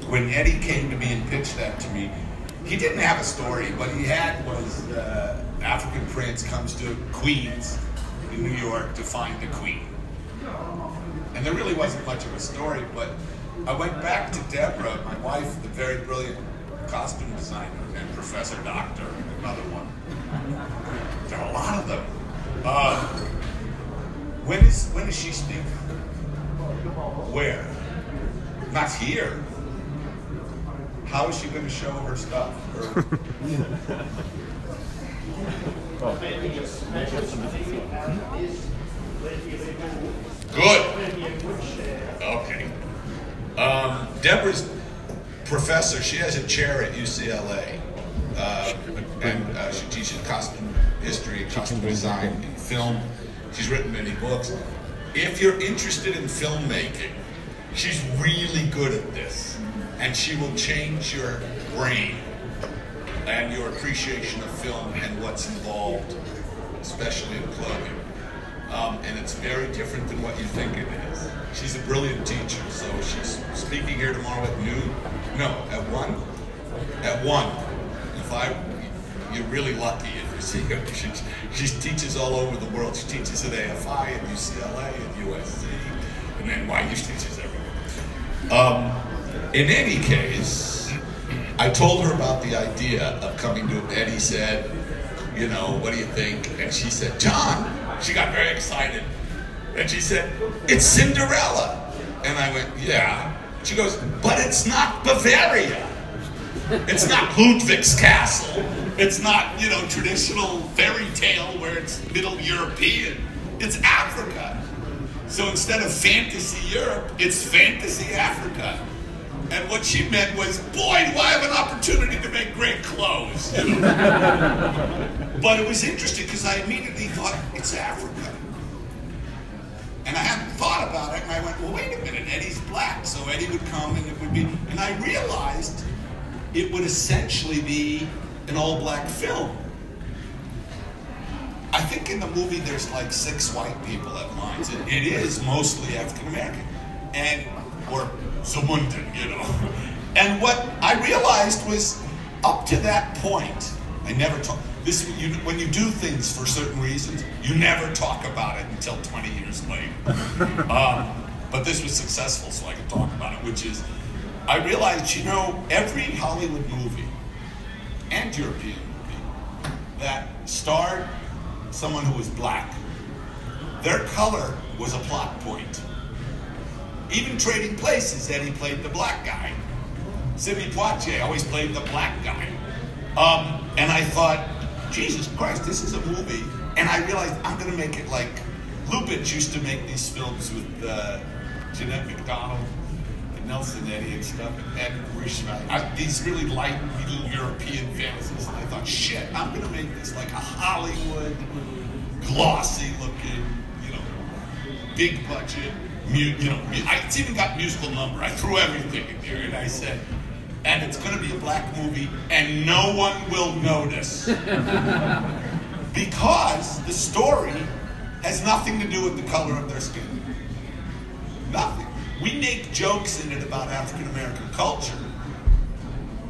when Eddie came to me and pitched that to me, he didn't have a story. What he had was uh, African prince comes to Queens in New York to find the queen, and there really wasn't much of a story. But I went back to Deborah, my wife, the very brilliant costume designer and professor doctor, another one. There are a lot of them. Uh, when is when is she speaking? Where? Not here. How is she going to show her stuff? Her- Good. Okay. Um, Deborah's professor. She has a chair at UCLA, uh, and uh, she teaches costume history, costume design, and film. She's written many books. If you're interested in filmmaking, she's really good at this, and she will change your brain and your appreciation of film and what's involved, especially in clothing. Um, and it's very different than what you think it is. She's a brilliant teacher, so she's speaking here tomorrow at noon. No, at one. At one. If I, you're really lucky She, she teaches all over the world. She teaches at AFI, and UCLA, and USC, and then NYU she teaches everywhere. Um, in any case, I told her about the idea of coming to. Eddie said, you know, what do you think? And she said, John. She got very excited. And she said, It's Cinderella. And I went, Yeah. She goes, But it's not Bavaria. It's not Ludwig's castle. It's not, you know, traditional fairy tale where it's Middle European. It's Africa. So instead of fantasy Europe, it's fantasy Africa. And what she meant was, boy, do I have an opportunity to make great clothes. but it was interesting because I immediately thought, it's Africa. And I hadn't thought about it, and I went, well, wait a minute, Eddie's black, so Eddie would come and it would be. And I realized it would essentially be an all black film. I think in the movie there's like six white people at lines. It, it is mostly African American. And, or Zamundan, you know. And what I realized was up to that point, I never talk. This, you, when you do things for certain reasons, you never talk about it until 20 years later. um, but this was successful, so I could talk about it, which is, I realized, you know, every Hollywood movie and European movie that starred someone who was black, their color was a plot point. Even Trading Places, Eddie played the black guy. Sidney Poitier always played the black guy. Um, and I thought, Jesus Christ, this is a movie. And I realized I'm going to make it like Lubitsch used to make these films with uh, Jeanette MacDonald Nelson Eddy and stuff, and Richmond. These really light Middle European fantasies. And I thought, shit, I'm going to make this like a Hollywood, glossy looking, you know, big budget, mu- you know, I, it's even got musical number. I threw everything in there, and I said, and it's going to be a black movie, and no one will notice. because the story has nothing to do with the color of their skin. Nothing. We make jokes in it about African American culture.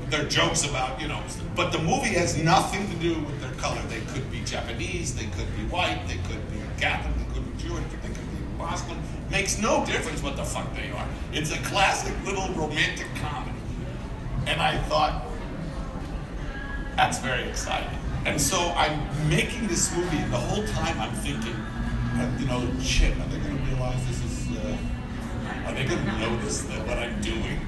They're jokes about, you know, but the movie has nothing to do with their color. They could be Japanese, they could be white, they could be Catholic, they could be Jewish, they could be Muslim. Makes no difference what the fuck they are. It's a classic little romantic comedy. And I thought, that's very exciting. And so I'm making this movie, and the whole time I'm thinking, you know, shit, are they going to realize this is, uh, are they going to notice that what I'm doing?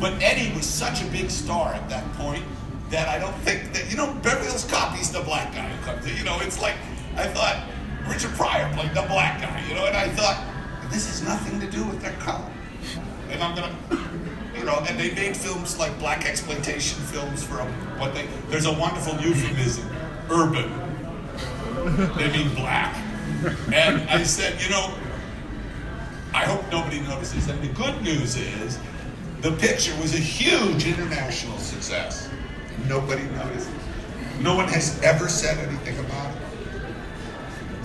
But Eddie was such a big star at that point that I don't think that, you know, Beverly Hills Cop, he's the black guy. You know, it's like, I thought Richard Pryor played the black guy, you know, and I thought, this has nothing to do with their color. And I'm going to, you know, and they made films like black exploitation films for what they, there's a wonderful euphemism, urban. They mean black. And I said, you know, I hope nobody notices. And the good news is, the picture was a huge international success. Nobody noticed. No one has ever said anything about it.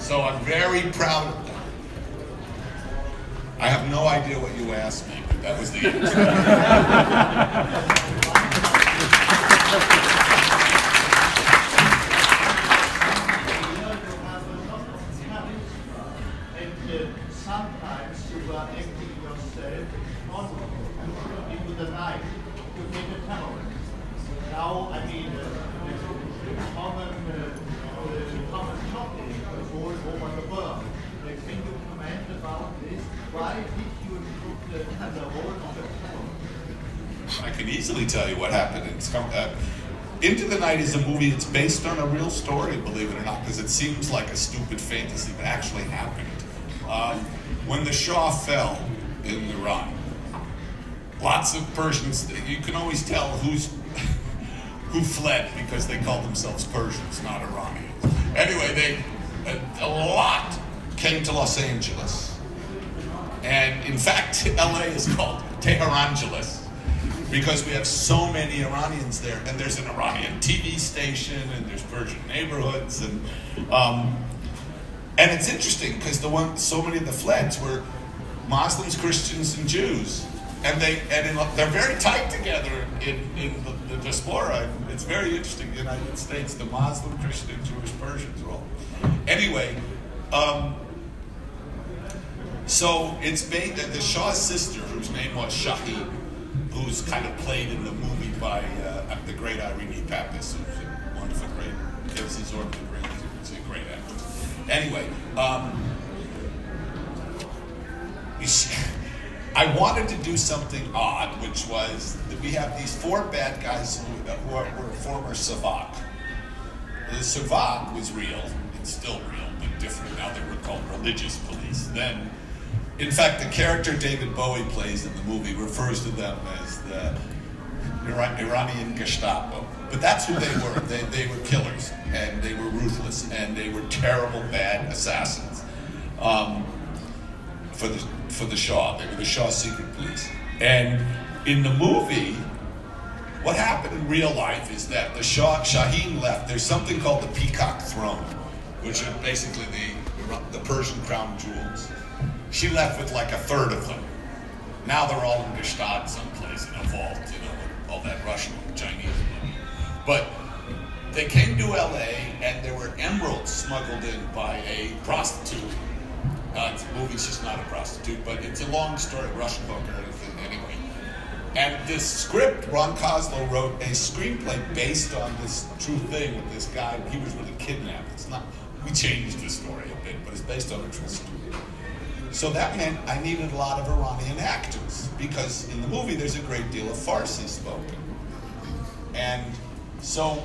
So I'm very proud of that. I have no idea what you asked me, but that was the And uh, sometimes you are acting yourself on into the night to make a terrorist. Now, I mean, uh, the common, uh, the common topic all over the world. Uh, Can you comment about this? Why did you put uh, the role of a terrorist? I can easily tell you what happened in Scum. Uh, Is a movie that's based on a real story, believe it or not, because it seems like a stupid fantasy, but actually happened. Um, when the Shah fell in Iran, lots of Persians, you can always tell who's who fled because they called themselves Persians, not Iranians. Anyway, they a, a lot came to Los Angeles, and in fact, LA is called Tehrangeles because we have so many Iranians there, and there's an Iranian TV station, and there's Persian neighborhoods, and um, and it's interesting because the one so many of the fleds were Muslims, Christians, and Jews, and they and in, they're very tight together in, in the, the diaspora. It's very interesting. The United States, the Muslim, Christian, Jewish, Persians all. Anyway, um, so it's made that the Shah's sister, whose name was Shaheen, who's kind of played in the movie by uh, the great Irene Papas, who's a wonderful, great, gives his order great, a great actress. Anyway, um, I wanted to do something odd, which was that we have these four bad guys who, who are, were former Savak. The Savak was real, it's still real, but different. Now they were called religious police. Then, in fact, the character David Bowie plays in the movie refers to them as the Iranian Gestapo. But that's who they were. They, they were killers, and they were ruthless, and they were terrible, bad assassins. Um, for the for the Shah. They were the Shah secret police. And in the movie, what happened in real life is that the Shah Shaheen left. There's something called the Peacock Throne, which are basically the the Persian crown jewels. She left with like a third of them. Now they're all in Gstaad someplace in a vault, you know, all that Russian, Chinese money. But they came to LA and there were emeralds smuggled in by a prostitute. Uh, the movie's just not a prostitute, but it's a long story, Russian hooker, and anyway. And this script, Ron Koslow wrote a screenplay based on this true thing with this guy. He was really kidnapped. It's not. We changed the story a bit, but it's based on a true story. So that meant I needed a lot of Iranian actors because in the movie there's a great deal of Farsi spoken. And so,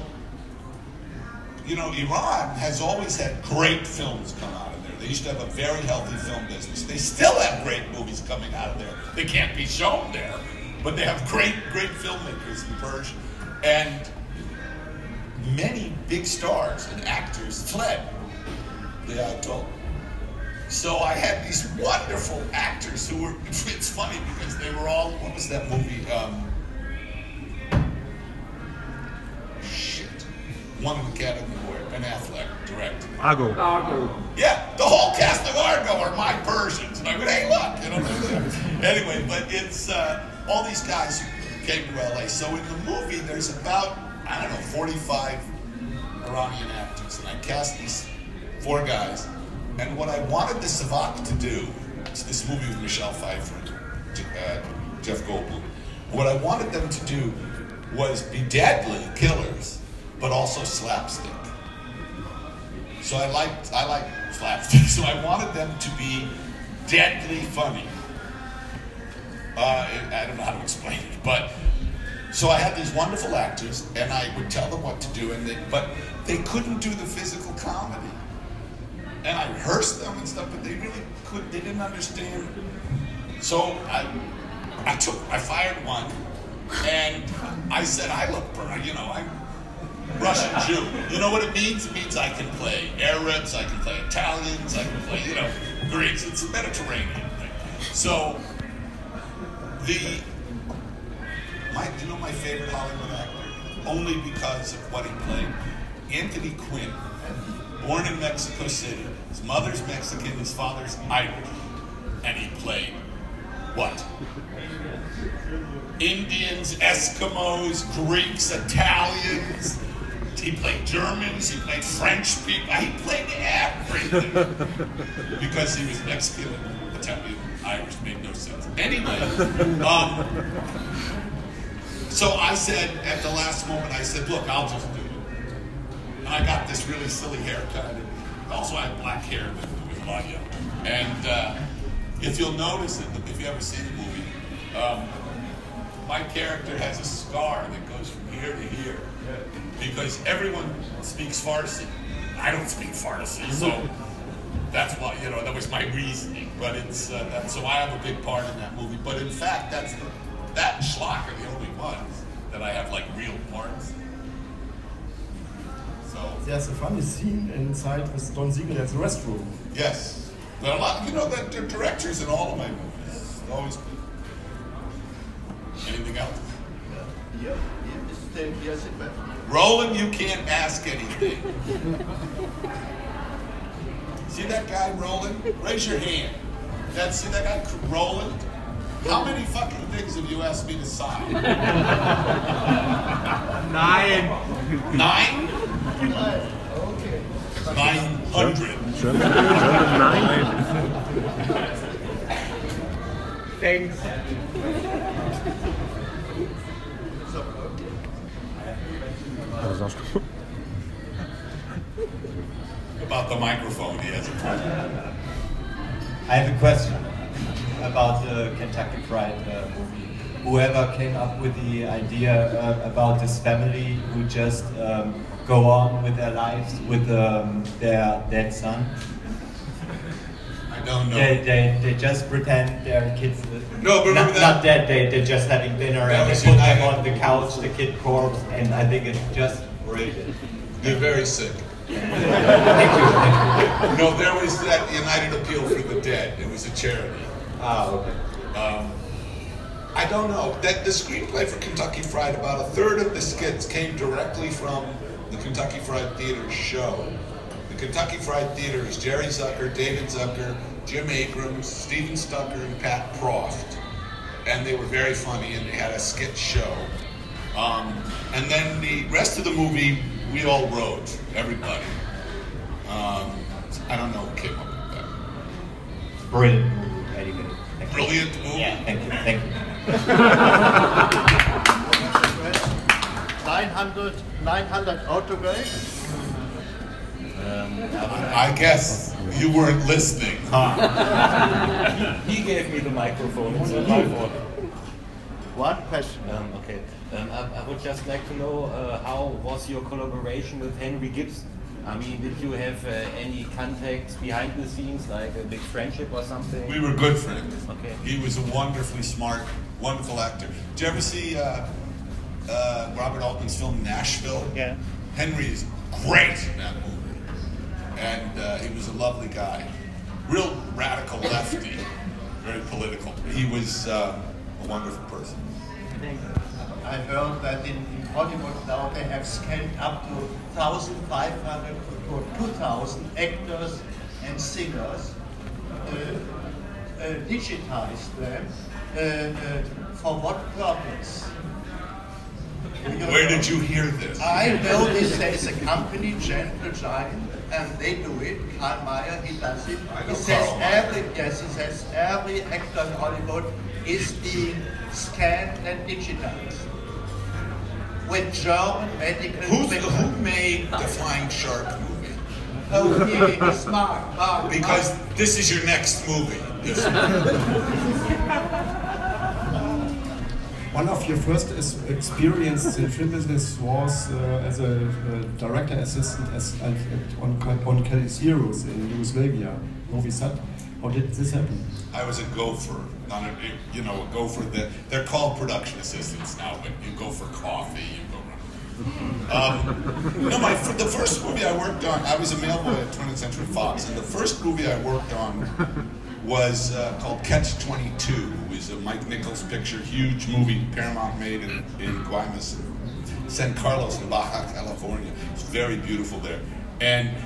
you know, Iran has always had great films come out of there. They used to have a very healthy film business. They still have great movies coming out of there. They can't be shown there, but they have great, great filmmakers in Persia. And many big stars and actors fled the Ayatollah. Uh, So I had these wonderful actors who were, it's funny because they were all, what was that movie? Um, shit. Won an Academy Award, Ben Affleck directed. it. Argo. Yeah, the whole cast of Argo are my Persians. And I went, hey, look, you know. anyway, but it's uh, all these guys who came to LA. So in the movie, there's about, I don't know, 45 Iranian actors. And I cast these four guys. And what I wanted the Savak to do, this movie with Michelle Pfeiffer uh, Jeff Goldblum, what I wanted them to do was be deadly killers, but also slapstick. So I liked I like slapstick. So I wanted them to be deadly funny. Uh, I don't know how to explain it, but so I had these wonderful actors, and I would tell them what to do, and they, but they couldn't do the physical comedy. And I rehearsed them and stuff, but they really could. They didn't understand. So I, I took, I fired one, and I said, I look, you know, I'm Russian Jew. You know what it means? It means I can play Arabs, I can play Italians, I can play, you know, Greeks. It's a Mediterranean thing. So the my you know my favorite Hollywood actor? Only because of what he played. Anthony Quinn, born in Mexico City. His mother's Mexican, his father's Irish. And he played what? Indians, Eskimos, Greeks, Italians. He played Germans, he played French people, he played everything. because he was Mexican, Italian, Irish, made no sense. Anyway, um, so I said, at the last moment, I said, look, I'll just do it. And I got this really silly haircut. Also, I had black hair with, was a lot younger. And uh, if you'll notice, it, if you ever see the movie, um, my character has a scar that goes from here to here because everyone speaks Farsi. I don't speak Farsi, so that's why you know that was my reasoning. But it's uh, that, so I have a big part in that movie. But in fact, that's the, that and Schlock are the only ones that I have like real parts. So There's a funny scene inside with Don Siegel at the restroom. yes, but a lot you know that the directors in all of my movies. It's always good. Anything else? Yeah, yeah, it's yes, it went. Roland, you can't ask anything. see that guy, Roland? Raise your hand. That, see that guy, Roland? How many fucking things have you asked me to sign? Nine. Nine? Nine hundred. Nine. Thanks. About the microphone, a I have a question about the Kentucky Fried uh, movie. Whoever came up with the idea uh, about this family who just um, go on with their lives with um, their dead son. I don't know. They, they, they just pretend their kids. No, but not, that- not dead. They they're just having dinner That and they put them on the couch, the kid corpse, and I think it's just brilliant. They're very sick. Thank you. No, there was that United Appeal for the Dead. It was a charity. Ah, okay. Um, I don't know. That the screenplay for Kentucky Fried, about a third of the skits came directly from the Kentucky Fried Theater show. The Kentucky Fried Theater is Jerry Zucker, David Zucker, Jim Abrahams, Stephen Stucker, and Pat Proft. And they were very funny, and they had a skit show. Um, and then the rest of the movie, we all wrote, everybody. Um, I don't know who came up with that. Brilliant movie. Very good. Thank you. Brilliant movie. Yeah. Thank you. Thank you. 900, 900 autographs. I guess you weren't listening, huh? he gave me the microphone. It's not my fault. One question. Um, okay. Um, I, I would just like to know uh, how was your collaboration with Henry Gibson? I mean, did you have uh, any contacts behind the scenes, like a big friendship or something? We were good friends. Okay. He was a wonderfully smart, wonderful actor. Did you ever see uh, uh, Robert Altman's film Nashville? Yeah. Henry is great in that movie. And uh, he was a lovely guy. Real radical lefty, very political. He was uh, a wonderful person. I heard that in, in Hollywood now they have scaled up to 1,500 or 2,000 actors and singers, uh, uh, digitized them. Uh, uh, for what purpose? Where did you hear this? I know this. There is a company, Gentle Giant, and they do it. Karl Mayer, he does it. He says every yes, he says every actor in Hollywood is being scanned and digitized with German medical. Who's the, who made the Flying Shark movie? Oh, he is Mark. Mark. Because this is your next movie. This One of your first experiences in film business was uh, as a, uh director assistant as, at, at- on, on Kelly's Heroes in Yugoslavia, Novi Sad. How did this happen? I was a gopher, not a, you know, a gopher. That they're called production assistants now, but you go for coffee, you go. Um, no, my the first movie I worked on, I was a mailboy at 20th Century Fox, and the first movie I worked on was uh, called Catch 22. It was a Mike Nichols picture, huge movie Paramount made in, in Guaymas, San Carlos in Baja California. It's very beautiful there, and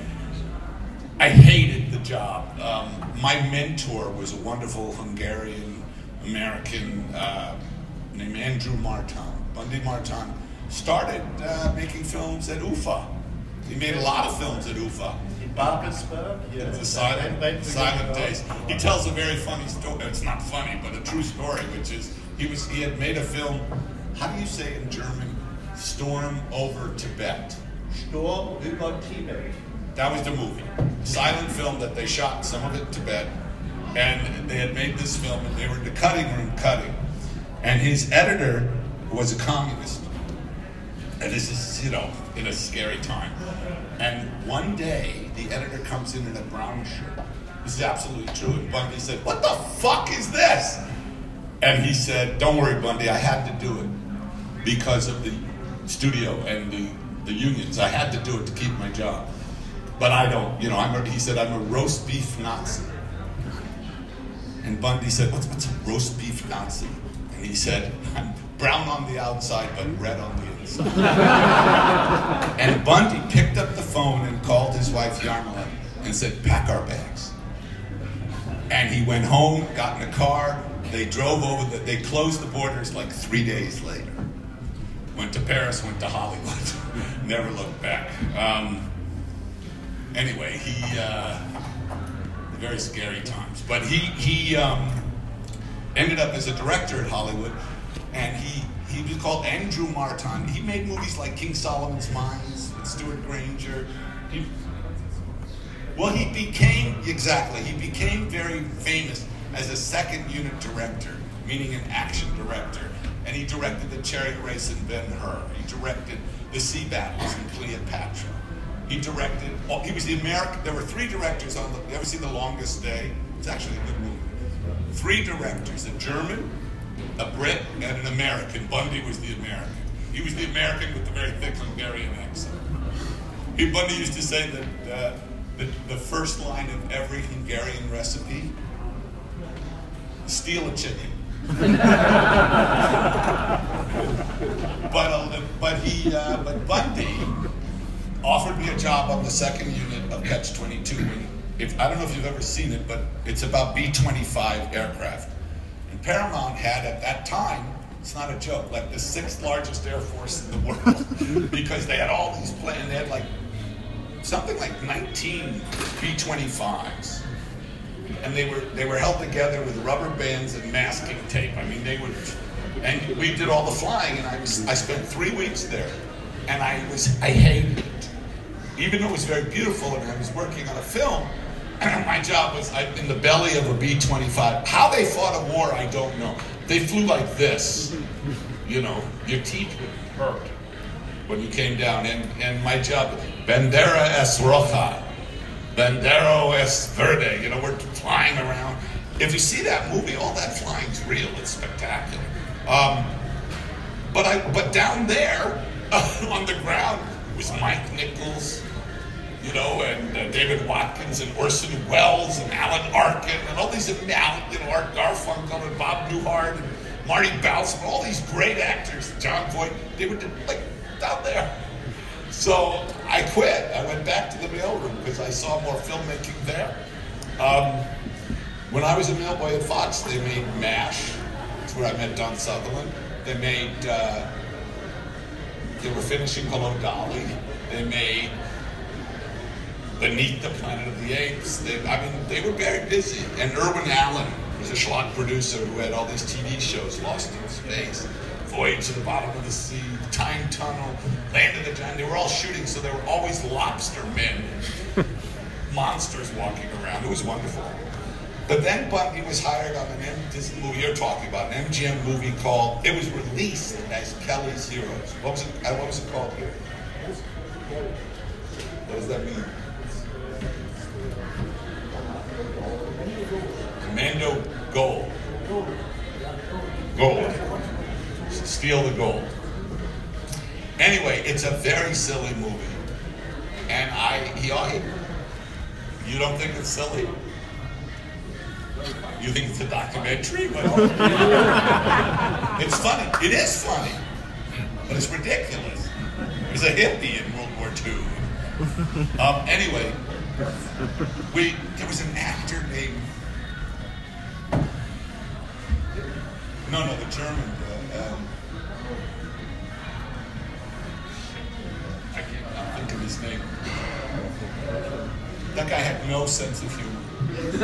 I hated the job. Um, my mentor was a wonderful Hungarian American uh, named Andrew Marton. Bundy Martin started uh, making films at UFA. He made a lot of films at UFA. In Babelsberg, yes. The silent, silent days. He tells a very funny story. It's not funny, but a true story, which is he was he had made a film. How do you say in German? Storm over Tibet. Sturm über Tibet. That was the movie. Silent film that they shot some of it Tibet. And they had made this film and they were in the cutting room cutting. And his editor was a communist. And this is, you know, in a scary time. And one day, the editor comes in in a brown shirt. This is absolutely true. And Bundy said, What the fuck is this? And he said, Don't worry, Bundy, I had to do it because of the studio and the, the unions. I had to do it to keep my job. But I don't, you know, I'm a, he said, I'm a roast beef Nazi. And Bundy said, what's, what's a roast beef Nazi? And he said, I'm brown on the outside, but red on the inside. and Bundy picked up the phone and called his wife Jarmila and said, pack our bags. And he went home, got in a car, they drove over, the, they closed the borders like three days later. Went to Paris, went to Hollywood, never looked back. Um, anyway, he, uh, very scary times. But he, he um, ended up as a director at Hollywood, and he, he was called Andrew Marton. He made movies like King Solomon's Mines with Stewart Granger. He, well, he became, exactly, he became very famous as a second unit director, meaning an action director. And he directed the Chariot Race in Ben Hur. He directed the Sea Battles in Cleopatra. He directed, oh, he was the American, there were three directors on the, you ever seen The Longest Day? It's actually a good movie. Three directors, a German, a Brit, and an American. Bundy was the American. He was the American with the very thick Hungarian accent. He, Bundy used to say that uh, the, the first line of every Hungarian recipe, steal a chicken. but, uh, but he, uh, but Bundy offered me a job on the second unit of Catch 22. And if, I don't know if you've ever seen it, but it's about B 25 aircraft. And Paramount had at that time, it's not a joke, like the sixth largest air force in the world because they had all these planes. They had like something like 19 B 25s. And they were they were held together with rubber bands and masking tape. I mean, they would, and we did all the flying. And I was I spent three weeks there, and I was I hated it. even though it was very beautiful and I was working on a film, my job was in the belly of a B 25. How they fought a war, I don't know. They flew like this. You know, your teeth would hurt when you came down. And, and my job, Bandera es Roja, Bandero es Verde. You know, we're flying around. If you see that movie, all that flying's real. It's spectacular. Um, but I, but down there on the ground was Mike Nichols, you know, and uh, David Watkins and Orson Welles and Alan Arkin and all these, you know, Art Garfunkel and Bob Newhart and Marty Balsam, all these great actors, Jon Voight, they were like down there. So I quit. I went back to the mailroom because I saw more filmmaking there. Um, when I was a mailboy at Fox, they made MASH. That's where I met Don Sutherland. They made, uh, they were finishing Hello Dolly. They made Beneath the Planet of the Apes. They, I mean, they were very busy. And Irwin Allen was a schlock producer who had all these TV shows, Lost in Space, Voyage to the Bottom of the Sea, Time Tunnel, Land of the Giant. They were all shooting, so there were always lobster men, monsters walking around. It was wonderful. But then Bundy was hired on an M- this movie you're talking about, an MGM movie called. It was released as Kelly's Heroes. What was it? uh, What was it called here? What does that mean? Commando Gold. Gold. Steal the gold. Anyway, it's a very silly movie, and I he. I you don't think it's silly? You think it's a documentary? It's funny. It is funny, but it's ridiculous. There's a hippie in World War II. Um, anyway, we there was an actor named no no the German uh, um, I can't I'm of his name. That guy had no sense of humor.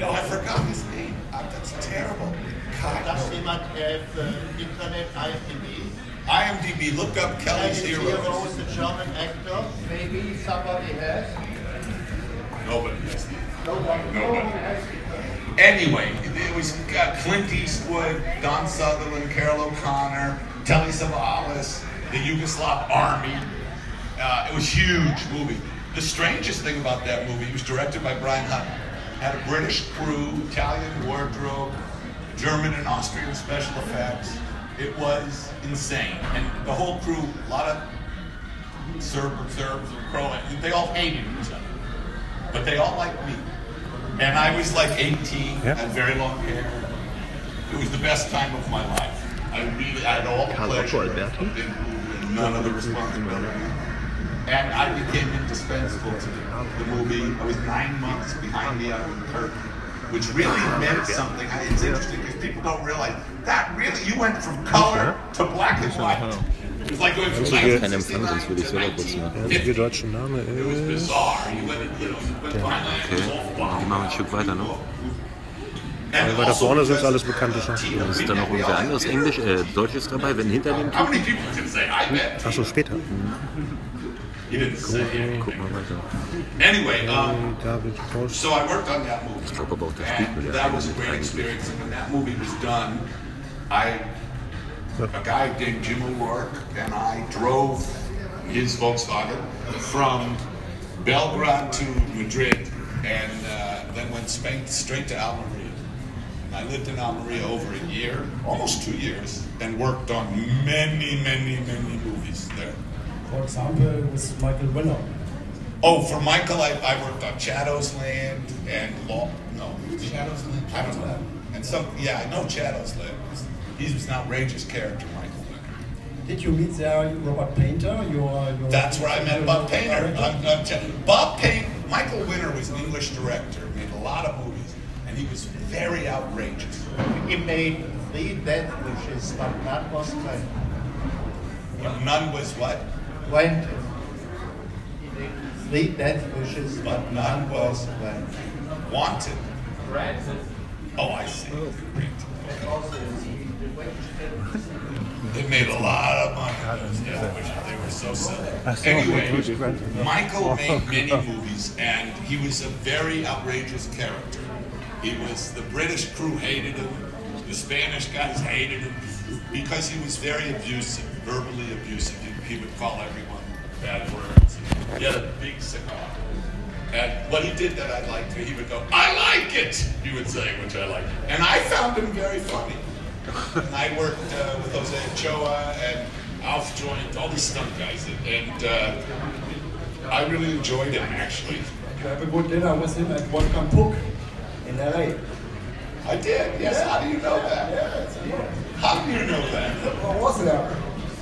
no, I forgot his name. Uh, that's terrible. God. Does jemand have uh, Internet IMDb? IMDb, look up Kelly's Kelly's Heroes. Heroes, the German actor. Maybe somebody has. Nobody has Nobody. Nobody. Anyway, it was got Clint Eastwood, Don Sutherland, Carroll O'Connor, Telly Savalas, the Yugoslav army. Uh, it was a huge movie. The strangest thing about that movie, it was directed by Brian Hutton. Had a British crew, Italian wardrobe, German and Austrian special effects. It was insane. And the whole crew, a lot of Serb, Serbs and Croats, they all hated each other. But they all liked me. And I was like 18, had very long hair. It was the best time of my life. I really, I had all the pleasure of being and none of the responsibility. And I became indispensable to the, the movie. I was nine months behind the Iron Curtain, which really meant something. I- It's interesting because people don't realize that really, you went from color to black and white. It was like going from Einzige, 1969 sonst würde ich selber kurz Der machen. richtige deutsche Name It was ist. bizarre. You went, you know, went Okay, die machen wir ein Stück weiter, ne? Weil weiter vorne sind alles bekannte Schauspieler. Ist da noch irgendwer anderes Englisch, äh, Deutsches dabei, wenn hinter dem How many people can say I bet? Achso, später. You didn't say anything. Guck mal weiter. Anyway, um, so I worked on that movie. Ich glaube aber auch, der spielt mit And that was a great experience. And when that movie was done, I, a guy named Jim O'Rourke and I drove his Volkswagen from Belgrade to Madrid and uh, then went straight, straight to Almeria. And I lived in Almeria over a year, almost two years, and worked on many, many, many movies there. For example, with Michael Winner. Oh, for Michael, I, I worked on Chato's Land and Law. No, Chato's Land. I don't know. And some, yeah, I know Chato's Land. He was an outrageous character, Michael. Did you meet there Robert Paynter? Your, your That's where I met Bob Paynter. I'm, I'm t- Bob Paynter. Michael Winner was an English director, made a lot of movies, and he was very outrageous. He made three death wishes, but none was granted. But none was what? Granted. He made three death wishes, but none was granted. Wanted. Oh, I see. Great. They made a lot of money. Yeah, which they were so silly. Ach so, Anyway, gut, gut. Michael made many movies, and he was a very outrageous character. He was the British crew hated him, the Spanish guys hated him because he was very abusive, verbally abusive. He, he would call everyone bad words. He had a big cigar. And what he did that I liked, it. he would go, I like it, he would say, which I liked. And I found him very funny. And I worked uh, with Jose Ochoa and Alf Joint, all these stunt guys, and, uh, I really enjoyed him actually. You have a good dinner with him at Welcome Cook in LA. I did, yes. How do you know that? Yes, How do you know that? I was there.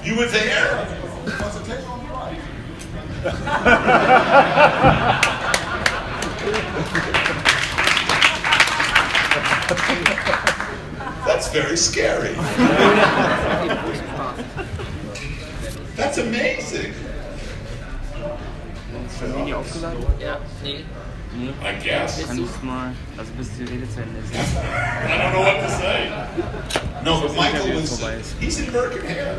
You were there? Was a take on right. That's very scary. That's amazing. Ist das Video aufgeladen? Ja. Nee. I guess. Kannst du mal, also bis die Rede zu Ende ist. I don't know what to say. No, but Michael was. He's in Hare.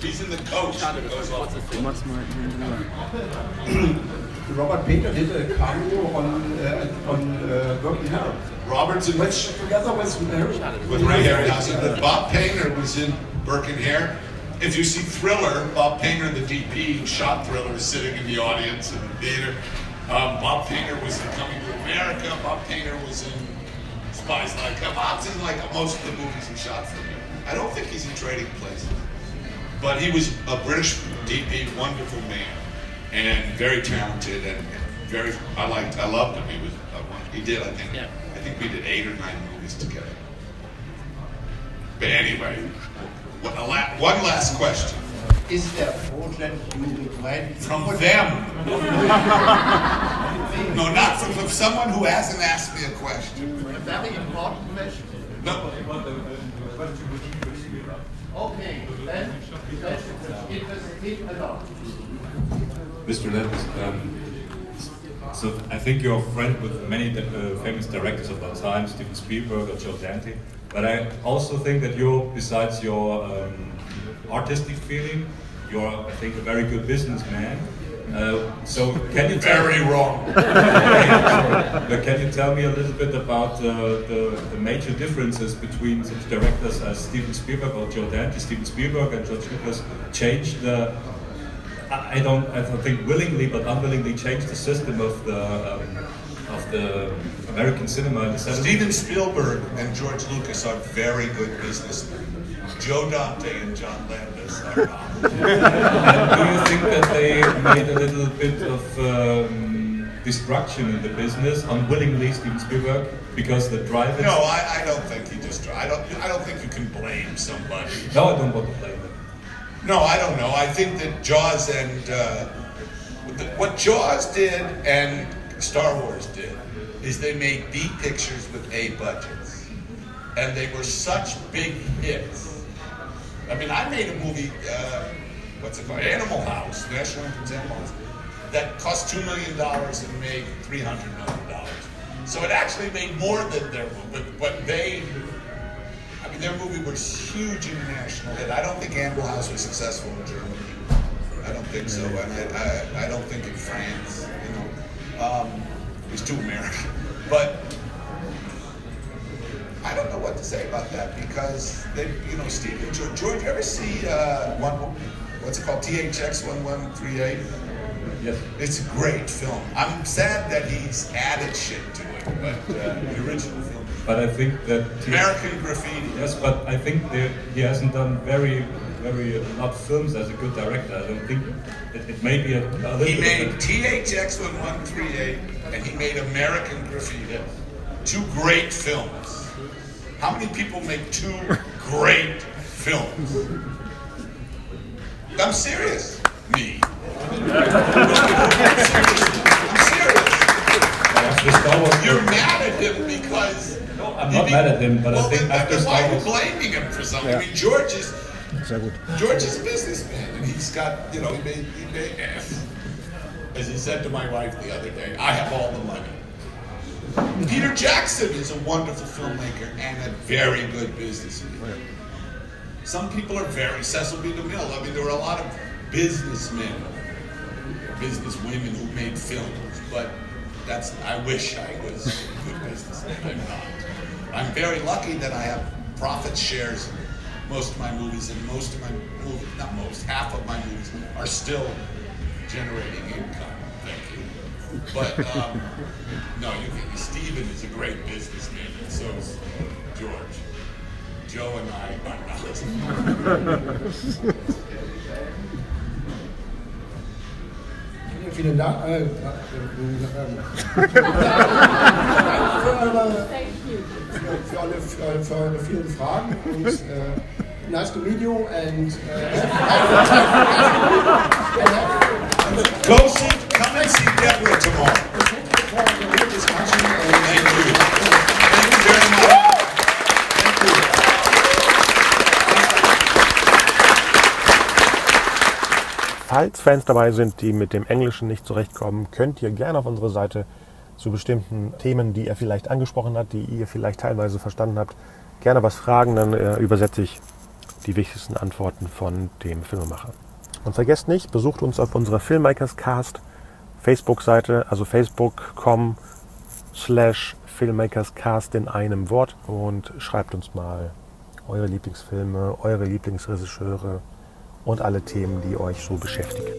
He's in the coach that goes off the Du machst mal hinten drüber. Robert Peter did a cameo on uh, on uh, Burke and Hare. Roberts and Which together with Harry. with Ray Harryhausen. But Bob Paynter was in Burke and Hare. If you see Thriller, Bob Paynter, the DP who shot Thriller, is sitting in the audience in the theater. Um, Bob Paynter was in Coming to America. Bob Paynter was in Spies Like Us. Bob's in like most of the movies he shot for. I don't think he's in Trading Places. But he was a British DP, wonderful man, and very talented and very. I liked. I loved him. He was. He did. I think. I think we did eight or nine movies together. But anyway, one a la- one last question. Is there a project you regret? From them. no, not from, from someone who hasn't asked me a question. A very important question. No. Okay, then let's investigate a lot. Mr. Lenz, um, so I think you're a friend with many uh, famous directors of our time, Steven Spielberg or Joe Dante. But I also think that you're, besides your um, artistic feeling, you're, I think, a very good businessman. Uh, so can you tell Very wrong. but can you tell me a little bit about uh, the, the major differences between such directors as Steven Spielberg or Joe Dante? Steven Spielberg and George Lucas changed the I don't, I don't think willingly, but unwillingly changed the system of the um, of the American cinema in the 70s. Steven Spielberg and George Lucas are very good businessmen. Joe Dante and John Landis are not. And do you think that they made a little bit of um, destruction in the business unwillingly, Steven Spielberg, because the drive is No, I, I don't think he just. I don't. I don't think you can blame somebody. No, I don't want to blame them. No, I don't know. I think that Jaws and uh, what Jaws did and Star Wars did is they made B pictures with A budgets, and they were such big hits. I mean, I made a movie. Uh, what's it called? Animal House, National Lampoon's Animal House, that cost two million dollars and made three hundred million dollars. So it actually made more than their movie, but, but they I mean, their movie was huge international hit. I don't think Animal House was successful in Germany. I don't think so, and I, I, I don't think in France. You know, um, it was too American. But I don't know what to say about that because they, you know, Steve George. George, you ever see uh, one? What's it called? THX one one three eight. Yes. It's a great film. I'm sad that he's added shit to it, but uh, the original film. But I think that American Graffiti. Yes, but I think that he hasn't done very, very a lot films as a good director. I don't think it, it may be a, a He made of a- THX 1138 and he made American Graffiti. Two great films. How many people make two great films? I'm serious. Me. You serious? I'm serious. You're mad at him because. No, I'm not mad at him, but I think after Then why Star are you Wars. blaming him for something? I mean, George is Sehr. George is a businessman, and he's got, you know, he made, he made, as he said to my wife the other day, I have all the money. Peter Jackson is a wonderful filmmaker and a very good businessman. Oh, Some people are very Cecil B. DeMille. I mean, there were a lot of businessmen, businesswomen who made films, but that's, I wish I was a good businessman. I'm not. I'm very lucky that I have profit shares in most of my movies, and most of my movies, not most, half of my movies are still generating income. But um, no, you can, Steven is a great businessman, and so is George. Joe and I are not. Vielen Dank. Äh, äh, für, für, alle, für, alle vielen Fragen und äh, nice to meet you and Go see, Deborah tomorrow. Thank you. Thank you very much. Falls Fans dabei sind, die mit dem Englischen nicht zurechtkommen, könnt ihr gerne auf unsere Seite zu bestimmten Themen, die er vielleicht angesprochen hat, die ihr vielleicht teilweise verstanden habt, gerne was fragen, dann äh, übersetze ich die wichtigsten Antworten von dem Filmemacher. Und vergesst nicht, besucht uns auf unserer Filmmakers Cast Facebook-Seite, also facebook.com slash filmmakerscast in einem Wort und schreibt uns mal eure Lieblingsfilme, eure Lieblingsregisseure und alle Themen, die euch so beschäftigen.